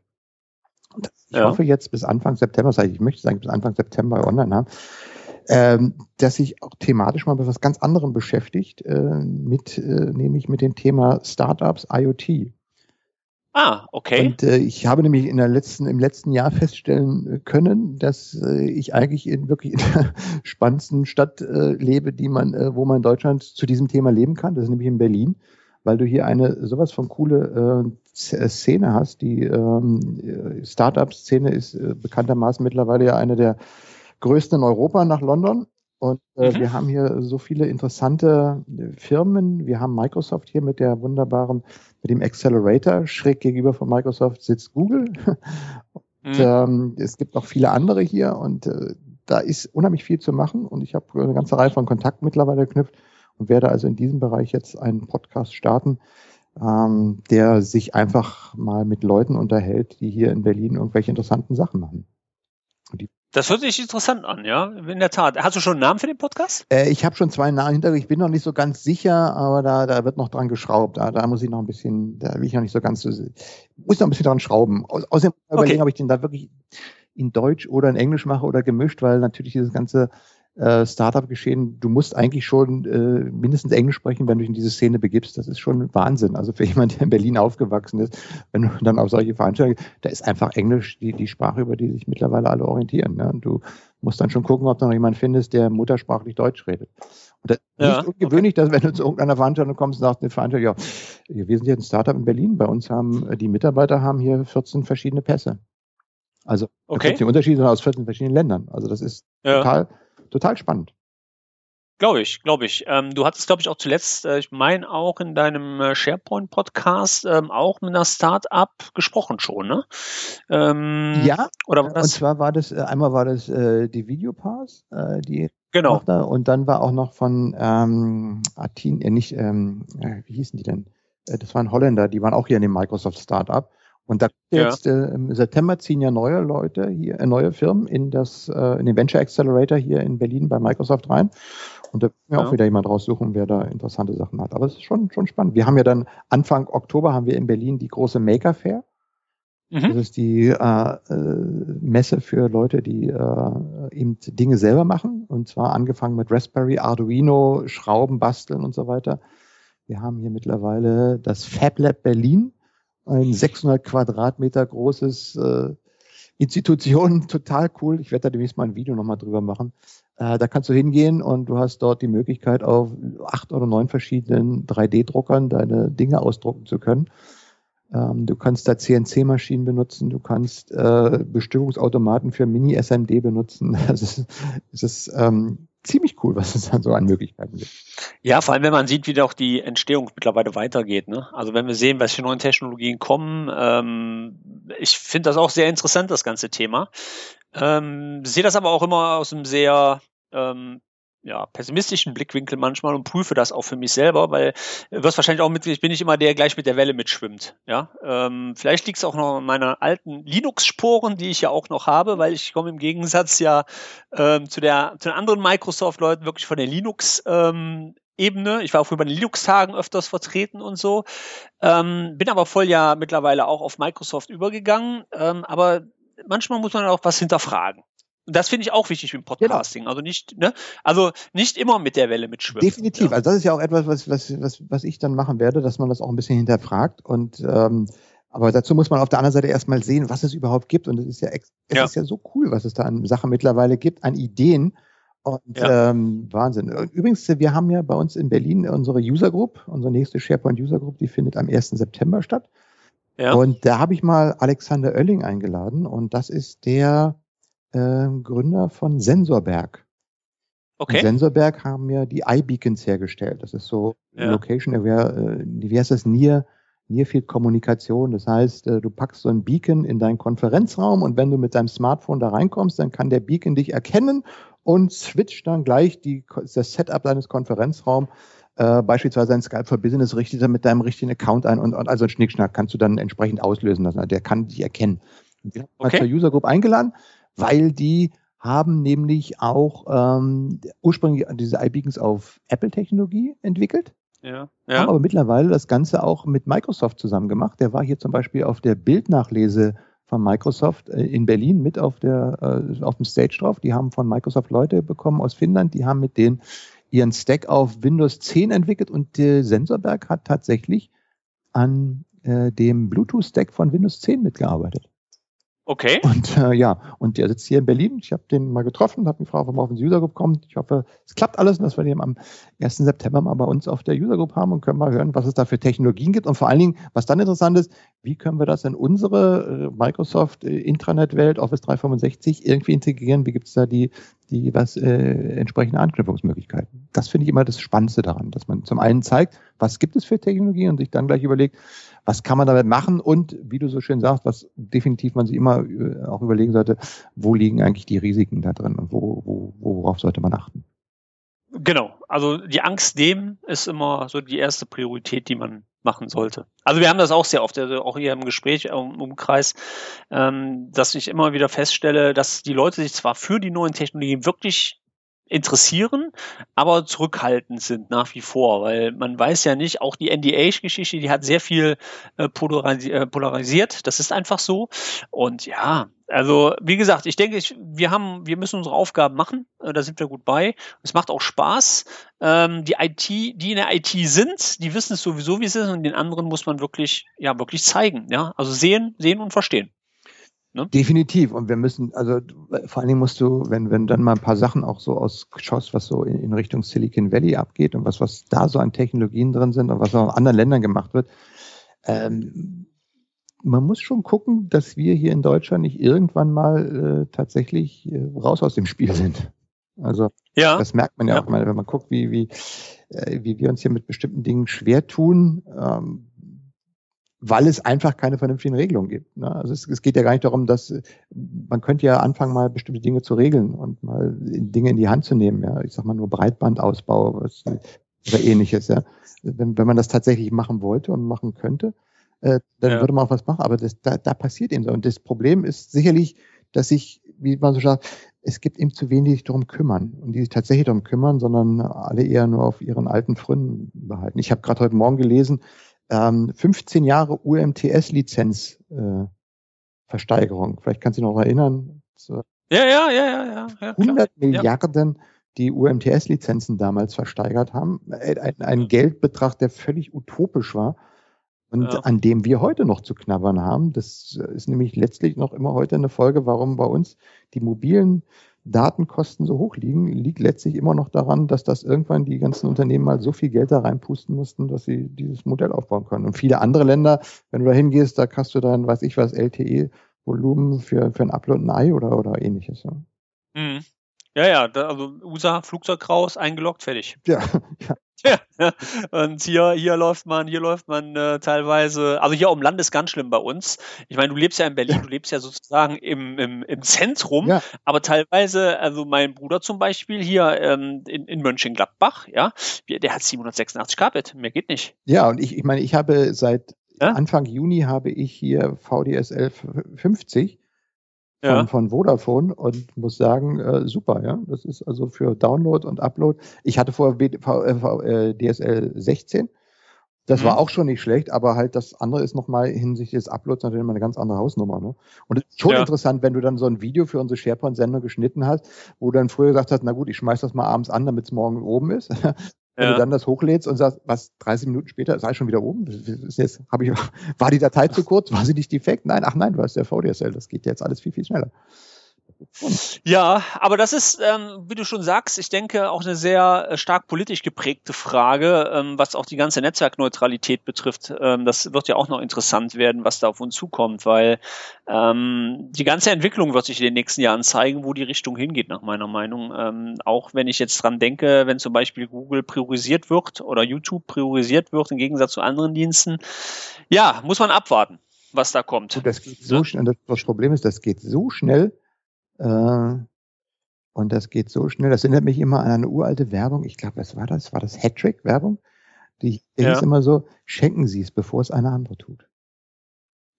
S2: Ich ja. hoffe jetzt bis Anfang September, das heißt, ich möchte sagen, bis Anfang September online haben, ähm, dass sich auch thematisch mal mit was ganz anderem beschäftigt, äh, mit, äh, nämlich mit dem Thema Startups IoT.
S1: Ah, okay.
S2: Und äh, ich habe nämlich in der letzten, im letzten Jahr feststellen äh, können, dass äh, ich eigentlich in wirklich in der <laughs> spannendsten Stadt äh, lebe, die man, äh, wo man in Deutschland zu diesem Thema leben kann. Das ist nämlich in Berlin, weil du hier eine sowas von coole äh, äh Szene hast. Die ähm, äh, Startup-Szene ist äh, bekanntermaßen mittlerweile ja eine der größten in Europa nach London. Und äh, mhm. wir haben hier so viele interessante äh, Firmen. Wir haben Microsoft hier mit der wunderbaren, mit dem Accelerator. Schräg gegenüber von Microsoft sitzt Google. <laughs> Und, mhm. ähm, es gibt noch viele andere hier und äh, da ist unheimlich viel zu machen. Und ich habe eine ganze Reihe von Kontakten mittlerweile geknüpft und werde also in diesem Bereich jetzt einen Podcast starten, ähm, der sich einfach mal mit Leuten unterhält, die hier in Berlin irgendwelche interessanten Sachen machen.
S1: Das hört sich interessant an, ja, in der Tat. Hast du schon einen Namen für den Podcast?
S2: Äh, ich habe schon zwei Namen hinter. Ich bin noch nicht so ganz sicher, aber da, da wird noch dran geschraubt. Da, da muss ich noch ein bisschen, da will ich noch nicht so ganz, muss noch ein bisschen dran schrauben. außerdem okay. überlegen, ob ich den da wirklich in Deutsch oder in Englisch mache oder gemischt, weil natürlich dieses ganze äh, Startup-Geschehen, du musst eigentlich schon äh, mindestens Englisch sprechen, wenn du dich in diese Szene begibst. Das ist schon Wahnsinn. Also für <laughs> jemanden, der in Berlin aufgewachsen ist, wenn du dann auf solche Veranstaltungen, da ist einfach Englisch die, die Sprache, über die sich mittlerweile alle orientieren. Ne? Und du musst dann schon gucken, ob du noch jemanden findest, der muttersprachlich Deutsch redet. Und das ist ja, nicht ungewöhnlich, okay. dass wenn du zu irgendeiner Veranstaltung kommst und sagst, eine Veranstaltung, ja, wir sind hier ein Startup in Berlin. Bei uns haben die Mitarbeiter haben hier 14 verschiedene Pässe. Also okay. 14 Unterschiede aus 14 verschiedenen Ländern. Also das ist ja. total total spannend.
S1: Glaube ich, glaube ich. Ähm, du hattest, glaube ich, auch zuletzt, äh, ich meine auch in deinem äh, SharePoint-Podcast ähm, auch mit einer Start-up gesprochen schon, ne?
S2: Ähm, ja, oder war das? und zwar war das, äh, einmal war das äh, die Videopass, äh, die
S1: genau.
S2: Da, und dann war auch noch von ähm, Atin, äh, nicht, ähm, äh, wie hießen die denn? Das waren Holländer, die waren auch hier in dem Microsoft Startup. Und da ja. jetzt äh, im September ziehen ja neue Leute hier, äh, neue Firmen in das, äh, in den Venture Accelerator hier in Berlin bei Microsoft rein. Und da können wir ja. auch wieder jemand raussuchen, wer da interessante Sachen hat. Aber es ist schon, schon spannend. Wir haben ja dann Anfang Oktober haben wir in Berlin die große Maker Fair. Mhm. Das ist die äh, äh, Messe für Leute, die äh, eben Dinge selber machen. Und zwar angefangen mit Raspberry, Arduino, Schrauben basteln und so weiter. Wir haben hier mittlerweile das Fab Lab Berlin ein 600 Quadratmeter großes äh, Institution, <laughs> total cool. Ich werde da demnächst mal ein Video nochmal drüber machen. Äh, da kannst du hingehen und du hast dort die Möglichkeit, auf acht oder neun verschiedenen 3D-Druckern deine Dinge ausdrucken zu können. Ähm, du kannst da CNC-Maschinen benutzen, du kannst äh, Bestimmungsautomaten für Mini-SMD benutzen. <laughs> Es ist, es ist ähm, ziemlich cool, was es dann so an Möglichkeiten gibt.
S1: Ja, vor allem wenn man sieht, wie doch die Entstehung mittlerweile weitergeht. Ne? Also wenn wir sehen, welche neuen Technologien kommen, ähm, ich finde das auch sehr interessant, das ganze Thema. Ähm, sehe das aber auch immer aus einem sehr ähm, ja, pessimistischen Blickwinkel manchmal und prüfe das auch für mich selber, weil du wirst wahrscheinlich auch mit, ich bin nicht immer der, der gleich mit der Welle mitschwimmt. Ja, ähm, vielleicht liegt es auch noch an meiner alten Linux-Sporen, die ich ja auch noch habe, weil ich komme im Gegensatz ja ähm, zu der zu den anderen Microsoft-Leuten wirklich von der Linux ähm, Ebene. Ich war auch früher bei den Linux-Tagen öfters vertreten und so. Ähm, bin aber voll ja mittlerweile auch auf Microsoft übergegangen. Ähm, aber manchmal muss man auch was hinterfragen. Und das finde ich auch wichtig im genau. Podcasting. Genau. Also nicht, ne, also nicht immer mit der Welle mitschwimmen.
S2: Definitiv. Ja. Also das ist ja auch etwas, was, was, was, was ich dann machen werde, dass man das auch ein bisschen hinterfragt. Und ähm, aber dazu muss man auf der anderen Seite erstmal sehen, was es überhaupt gibt. Und es ist ja, es ja. ist ja so cool, was es da an Sachen mittlerweile gibt, an Ideen. Und ja. ähm, Wahnsinn. Übrigens, wir haben ja bei uns in Berlin unsere User Group, unsere nächste SharePoint User Group, die findet am 1. September statt. Ja. Und da habe ich mal Alexander Oelling eingeladen und das ist der äh, Gründer von Sensorberg. Okay. Und Sensorberg haben ja die iBeacons hergestellt. Das ist so ja. Location Aware, äh, wie heißt das? Near, Near Field Kommunikation. Das heißt, äh, du packst so ein Beacon in deinen Konferenzraum und wenn du mit deinem Smartphone da reinkommst, dann kann der Beacon dich erkennen und switcht dann gleich die, das Setup deines Konferenzraums äh, beispielsweise ein Skype for Business richtet er mit deinem richtigen Account ein und, und also ein Schnickschnack kannst du dann entsprechend auslösen lassen. Der kann dich erkennen. Und wir haben okay. zur User Group eingeladen weil die haben nämlich auch ähm, ursprünglich diese iBeacons auf Apple-Technologie entwickelt. Ja, ja. Haben aber mittlerweile das Ganze auch mit Microsoft zusammen gemacht. Der war hier zum Beispiel auf der Bildnachlese von Microsoft äh, in Berlin mit auf der äh, auf dem Stage drauf. Die haben von Microsoft Leute bekommen aus Finnland, die haben mit denen ihren Stack auf Windows 10 entwickelt und der Sensorberg hat tatsächlich an äh, dem Bluetooth-Stack von Windows 10 mitgearbeitet.
S1: Okay.
S2: Und äh, ja, und der sitzt hier in Berlin. Ich habe den mal getroffen, habe gefragt, er auf den User Group kommt. Ich hoffe, es klappt alles und dass wir den am 1. September mal bei uns auf der User Group haben und können mal hören, was es da für Technologien gibt. Und vor allen Dingen, was dann interessant ist, wie können wir das in unsere äh, Microsoft äh, Intranet-Welt, Office 365 irgendwie integrieren? Wie gibt es da die, die was äh, entsprechende Anknüpfungsmöglichkeiten? Das finde ich immer das Spannendste daran, dass man zum einen zeigt, was gibt es für Technologien und sich dann gleich überlegt, was kann man damit machen und wie du so schön sagst, was definitiv man sich immer äh, auch überlegen sollte, wo liegen eigentlich die Risiken da drin und wo, wo, worauf sollte man achten?
S1: Genau, also die Angst dem ist immer so die erste Priorität, die man machen sollte. Also wir haben das auch sehr oft, also auch hier im Gespräch im Umkreis, ähm, dass ich immer wieder feststelle, dass die Leute sich zwar für die neuen Technologien wirklich interessieren, aber zurückhaltend sind nach wie vor, weil man weiß ja nicht, auch die NDA-Geschichte, die hat sehr viel äh, äh, polarisiert, das ist einfach so. Und ja, also wie gesagt, ich denke, ich, wir haben, wir müssen unsere Aufgaben machen, äh, da sind wir gut bei. Es macht auch Spaß. Ähm, die IT, die in der IT sind, die wissen es sowieso, wie es ist, und den anderen muss man wirklich, ja, wirklich zeigen. Ja, also sehen, sehen und verstehen.
S2: Ne? Definitiv. Und wir müssen, also vor allen Dingen musst du, wenn, wenn dann mal ein paar Sachen auch so ausschaust, was so in, in Richtung Silicon Valley abgeht und was, was da so an Technologien drin sind und was auch in anderen Ländern gemacht wird, ähm, man muss schon gucken, dass wir hier in Deutschland nicht irgendwann mal äh, tatsächlich äh, raus aus dem Spiel sind. Also ja. das merkt man ja, ja. auch mal, wenn man guckt, wie, wie, äh, wie wir uns hier mit bestimmten Dingen schwer tun. Ähm, weil es einfach keine vernünftigen Regelungen gibt. Ne? Also es, es, geht ja gar nicht darum, dass man könnte ja anfangen, mal bestimmte Dinge zu regeln und mal Dinge in die Hand zu nehmen. Ja, ich sag mal nur Breitbandausbau was, oder ähnliches. Ja, wenn, wenn man das tatsächlich machen wollte und machen könnte, äh, dann ja. würde man auch was machen. Aber das, da, da passiert eben so. Und das Problem ist sicherlich, dass sich, wie man so sagt, es gibt eben zu wenig darum kümmern und die sich tatsächlich darum kümmern, sondern alle eher nur auf ihren alten Fründen behalten. Ich habe gerade heute Morgen gelesen, ähm, 15 Jahre UMTS-Lizenz äh. Vielleicht kannst du dich noch erinnern.
S1: So ja, ja, ja, ja,
S2: ja. 100 Milliarden, ja. die UMTS-Lizenzen damals versteigert haben. Äh, ein, ein Geldbetrag, der völlig utopisch war und ja. an dem wir heute noch zu knabbern haben. Das ist nämlich letztlich noch immer heute eine Folge, warum bei uns die mobilen Datenkosten so hoch liegen, liegt letztlich immer noch daran, dass das irgendwann die ganzen Unternehmen mal so viel Geld da reinpusten mussten, dass sie dieses Modell aufbauen können. Und viele andere Länder, wenn du da hingehst, da kannst du dann, weiß ich was, LTE-Volumen für, für ein Upload ein Ei oder, oder ähnliches. Ja.
S1: Mhm. Ja, ja, da, also USA, Flugzeug raus, eingeloggt, fertig. <laughs>
S2: Ja,
S1: ja. Ja, und hier, hier läuft man, hier läuft man äh, teilweise, also hier um Land ist ganz schlimm bei uns. Ich meine, du lebst ja in Berlin, du lebst ja sozusagen im, im, im Zentrum, ja. aber teilweise, also mein Bruder zum Beispiel hier ähm, in, in Mönchengladbach, ja, der hat 786 Kbit, mehr geht nicht.
S2: Ja, und ich, ich meine, ich habe seit ja? Anfang Juni habe ich hier VDSL 50 von, ja. von Vodafone und muss sagen, äh, super, ja. Das ist also für Download und Upload. Ich hatte vorher äh, äh, DSL 16. Das mhm. war auch schon nicht schlecht, aber halt das andere ist nochmal hinsichtlich des Uploads natürlich mal eine ganz andere Hausnummer. Ne? Und es ist schon ja. interessant, wenn du dann so ein Video für unsere SharePoint-Sendung geschnitten hast, wo du dann früher gesagt hast, na gut, ich schmeiß das mal abends an, damit es morgen oben ist. Wenn ja. du dann das hochlädst und sagst, was, 30 Minuten später sei schon wieder oben? Ist jetzt, hab ich, <laughs> war die Datei zu kurz? War sie nicht defekt? Nein, ach nein, du hast ja VDSL. Das geht jetzt alles viel, viel schneller.
S1: Ja, aber das ist, ähm, wie du schon sagst, ich denke auch eine sehr äh, stark politisch geprägte Frage, ähm, was auch die ganze Netzwerkneutralität betrifft. Ähm, das wird ja auch noch interessant werden, was da auf uns zukommt, weil ähm, die ganze Entwicklung wird sich in den nächsten Jahren zeigen, wo die Richtung hingeht, nach meiner Meinung. Ähm, auch wenn ich jetzt dran denke, wenn zum Beispiel Google priorisiert wird oder YouTube priorisiert wird im Gegensatz zu anderen Diensten, ja, muss man abwarten, was da kommt.
S2: Das geht so schnell. Das Problem ist, das geht so schnell und das geht so schnell. Das erinnert mich immer an eine uralte Werbung. Ich glaube, was war das? War das Hattrick-Werbung? Die ja. hieß immer so, schenken Sie es, bevor es eine andere tut.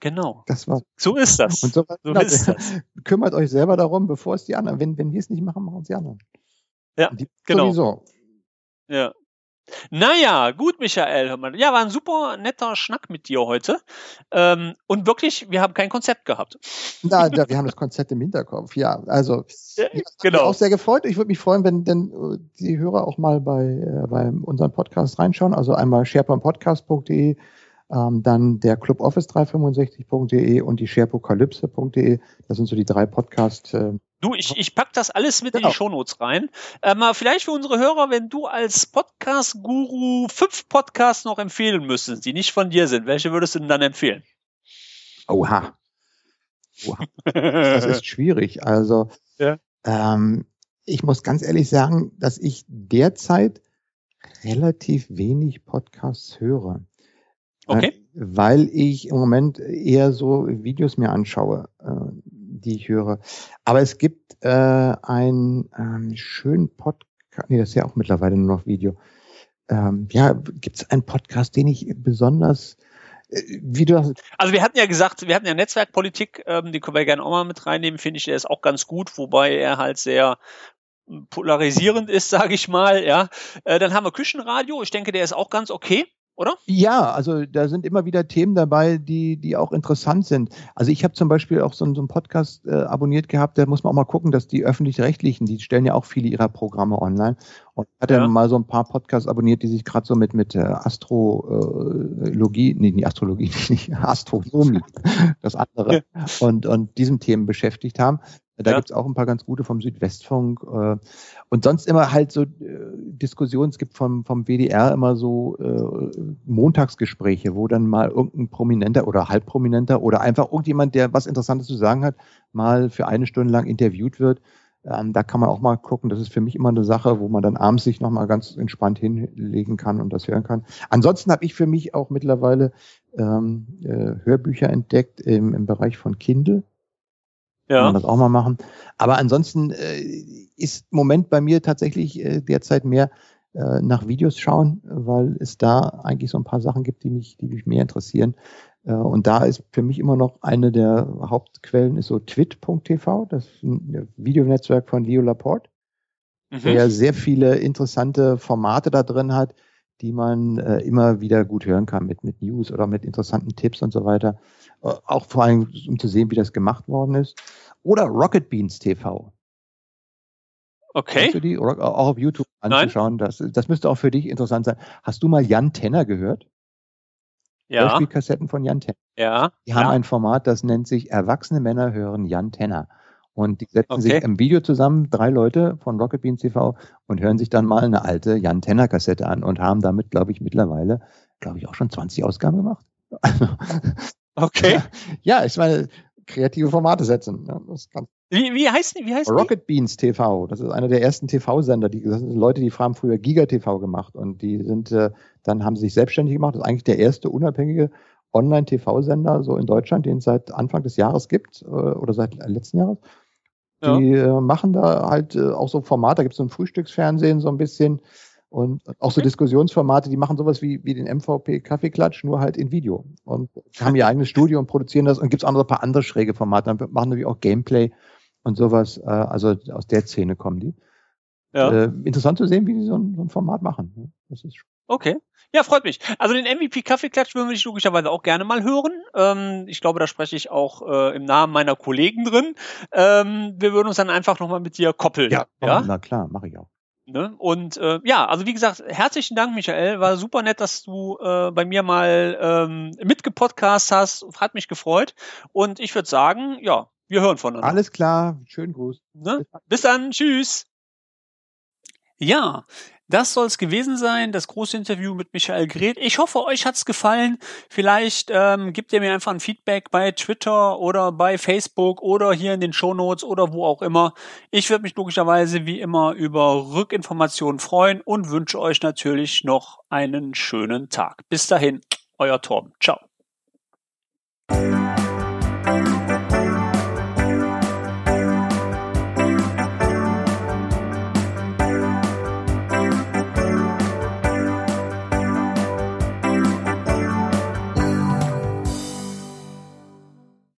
S1: Genau.
S2: Das war.
S1: So ist das.
S2: Und so, so ist das. <laughs> Kümmert euch selber darum, bevor es die anderen. Wenn, wenn wir es nicht machen, machen es die anderen.
S1: Ja, die, genau. Sowieso. Ja. Naja, gut, Michael. Ja, war ein super netter Schnack mit dir heute. Ähm, und wirklich, wir haben kein Konzept gehabt.
S2: Na, ja, wir haben das Konzept im Hinterkopf. Ja, also <laughs> ja, genau. auch sehr gefreut. Ich würde mich freuen, wenn denn äh, die Hörer auch mal bei, äh, bei unserem Podcast reinschauen. Also einmal sharepointpodcast.de, ähm, dann der Club Office 365.de und die sharepokalypse.de. Das sind so die drei Podcasts. Äh,
S1: Du, ich, ich pack das alles mit genau. in die genau. Shownotes rein. Äh, mal vielleicht für unsere Hörer, wenn du als Podcast-Guru fünf Podcasts noch empfehlen müsstest, die nicht von dir sind, welche würdest du denn dann empfehlen?
S2: Oha. Oha. Das ist <laughs> schwierig. Also, ja. ähm, ich muss ganz ehrlich sagen, dass ich derzeit relativ wenig Podcasts höre.
S1: Okay. Äh,
S2: weil ich im Moment eher so Videos mir anschaue. Äh, die ich höre. Aber es gibt äh, einen ähm, schönen Podcast, nee, das ist ja auch mittlerweile nur noch Video. Ähm, ja, gibt es einen Podcast, den ich besonders äh, wie du
S1: also wir hatten ja gesagt, wir hatten ja Netzwerkpolitik, ähm, die können wir gerne auch mal mit reinnehmen, finde ich, der ist auch ganz gut, wobei er halt sehr polarisierend ist, <laughs> sage ich mal. Ja, äh, dann haben wir Küchenradio. Ich denke, der ist auch ganz okay oder?
S2: Ja, also da sind immer wieder Themen dabei, die, die auch interessant sind. Also ich habe zum Beispiel auch so, so einen Podcast äh, abonniert gehabt, da muss man auch mal gucken, dass die öffentlich-rechtlichen, die stellen ja auch viele ihrer Programme online. Und ich hatte ja. mal so ein paar Podcasts abonniert, die sich gerade so mit, mit äh, Astrologie, nee, nicht Astrologie, <laughs> nicht Astronomie, <laughs> das andere, ja. und, und diesen Themen beschäftigt haben. Da ja. gibt's auch ein paar ganz gute vom Südwestfunk. Äh, und sonst immer halt so äh, Diskussionen. Es gibt vom, vom WDR immer so äh, Montagsgespräche, wo dann mal irgendein Prominenter oder Halbprominenter oder einfach irgendjemand, der was Interessantes zu sagen hat, mal für eine Stunde lang interviewt wird. Ähm, da kann man auch mal gucken. Das ist für mich immer eine Sache, wo man dann abends sich nochmal ganz entspannt hinlegen kann und das hören kann. Ansonsten habe ich für mich auch mittlerweile ähm, äh, Hörbücher entdeckt im, im Bereich von Kindle. Ja. Kann man das auch mal machen. Aber ansonsten äh, ist im Moment bei mir tatsächlich äh, derzeit mehr äh, nach Videos schauen, weil es da eigentlich so ein paar Sachen gibt, die mich, die mich mehr interessieren. Äh, und da ist für mich immer noch eine der Hauptquellen ist so twit.tv, das Videonetzwerk von Leo Laporte, mhm. der sehr viele interessante Formate da drin hat, die man äh, immer wieder gut hören kann mit, mit News oder mit interessanten Tipps und so weiter. Äh, auch vor allem, um zu sehen, wie das gemacht worden ist. Oder Rocket Beans TV.
S1: Okay.
S2: Die auch auf YouTube anzuschauen? Das, das müsste auch für dich interessant sein. Hast du mal Jan Tenner gehört?
S1: Ja.
S2: Hörspielkassetten von Jan Tenner.
S1: Ja.
S2: Die haben
S1: ja.
S2: ein Format, das nennt sich Erwachsene Männer hören Jan Tenner. Und die setzen okay. sich im Video zusammen, drei Leute von Rocket Beans TV und hören sich dann mal eine alte Jan Tenner Kassette an und haben damit, glaube ich, mittlerweile, glaube ich, auch schon 20 Ausgaben gemacht. <laughs>
S1: okay.
S2: Ja, ich meine, kreative Formate setzen.
S1: Wie, wie heißt die? Wie heißt
S2: Rocket die? Beans TV. Das ist einer der ersten TV-Sender. Die das sind Leute, die haben früher Giga TV gemacht und die sind, äh, dann haben sie sich selbstständig gemacht. Das ist eigentlich der erste unabhängige Online-TV-Sender so in Deutschland, den es seit Anfang des Jahres gibt äh, oder seit letzten Jahres. Die äh, machen da halt äh, auch so Formate, da gibt es so ein Frühstücksfernsehen so ein bisschen und auch so Diskussionsformate, die machen sowas wie, wie den MVP Kaffeeklatsch, nur halt in Video. Und haben ihr eigenes Studio und produzieren das und gibt es auch noch ein paar andere schräge Formate. Dann machen natürlich auch Gameplay und sowas. Äh, also aus der Szene kommen die. Ja. Äh, interessant zu sehen, wie die so ein, so ein Format machen.
S1: Das ist okay. Ja, freut mich. Also den MVP Kaffeeklatsch würden wir logischerweise auch gerne mal hören. Ähm, ich glaube, da spreche ich auch äh, im Namen meiner Kollegen drin. Ähm, wir würden uns dann einfach nochmal mit dir koppeln.
S2: Ja, ja? na klar, mache ich auch.
S1: Ne? Und äh, ja, also wie gesagt, herzlichen Dank, Michael. War super nett, dass du äh, bei mir mal ähm, mitgepodcast hast. Hat mich gefreut. Und ich würde sagen, ja, wir hören voneinander.
S2: Alles klar, schönen Gruß.
S1: Ne? Bis dann, tschüss. Ja, das soll es gewesen sein, das große Interview mit Michael Greth. Ich hoffe, euch hat's gefallen. Vielleicht ähm, gebt ihr mir einfach ein Feedback bei Twitter oder bei Facebook oder hier in den Shownotes oder wo auch immer. Ich würde mich logischerweise wie immer über Rückinformationen freuen und wünsche euch natürlich noch einen schönen Tag. Bis dahin, euer Torben. Ciao.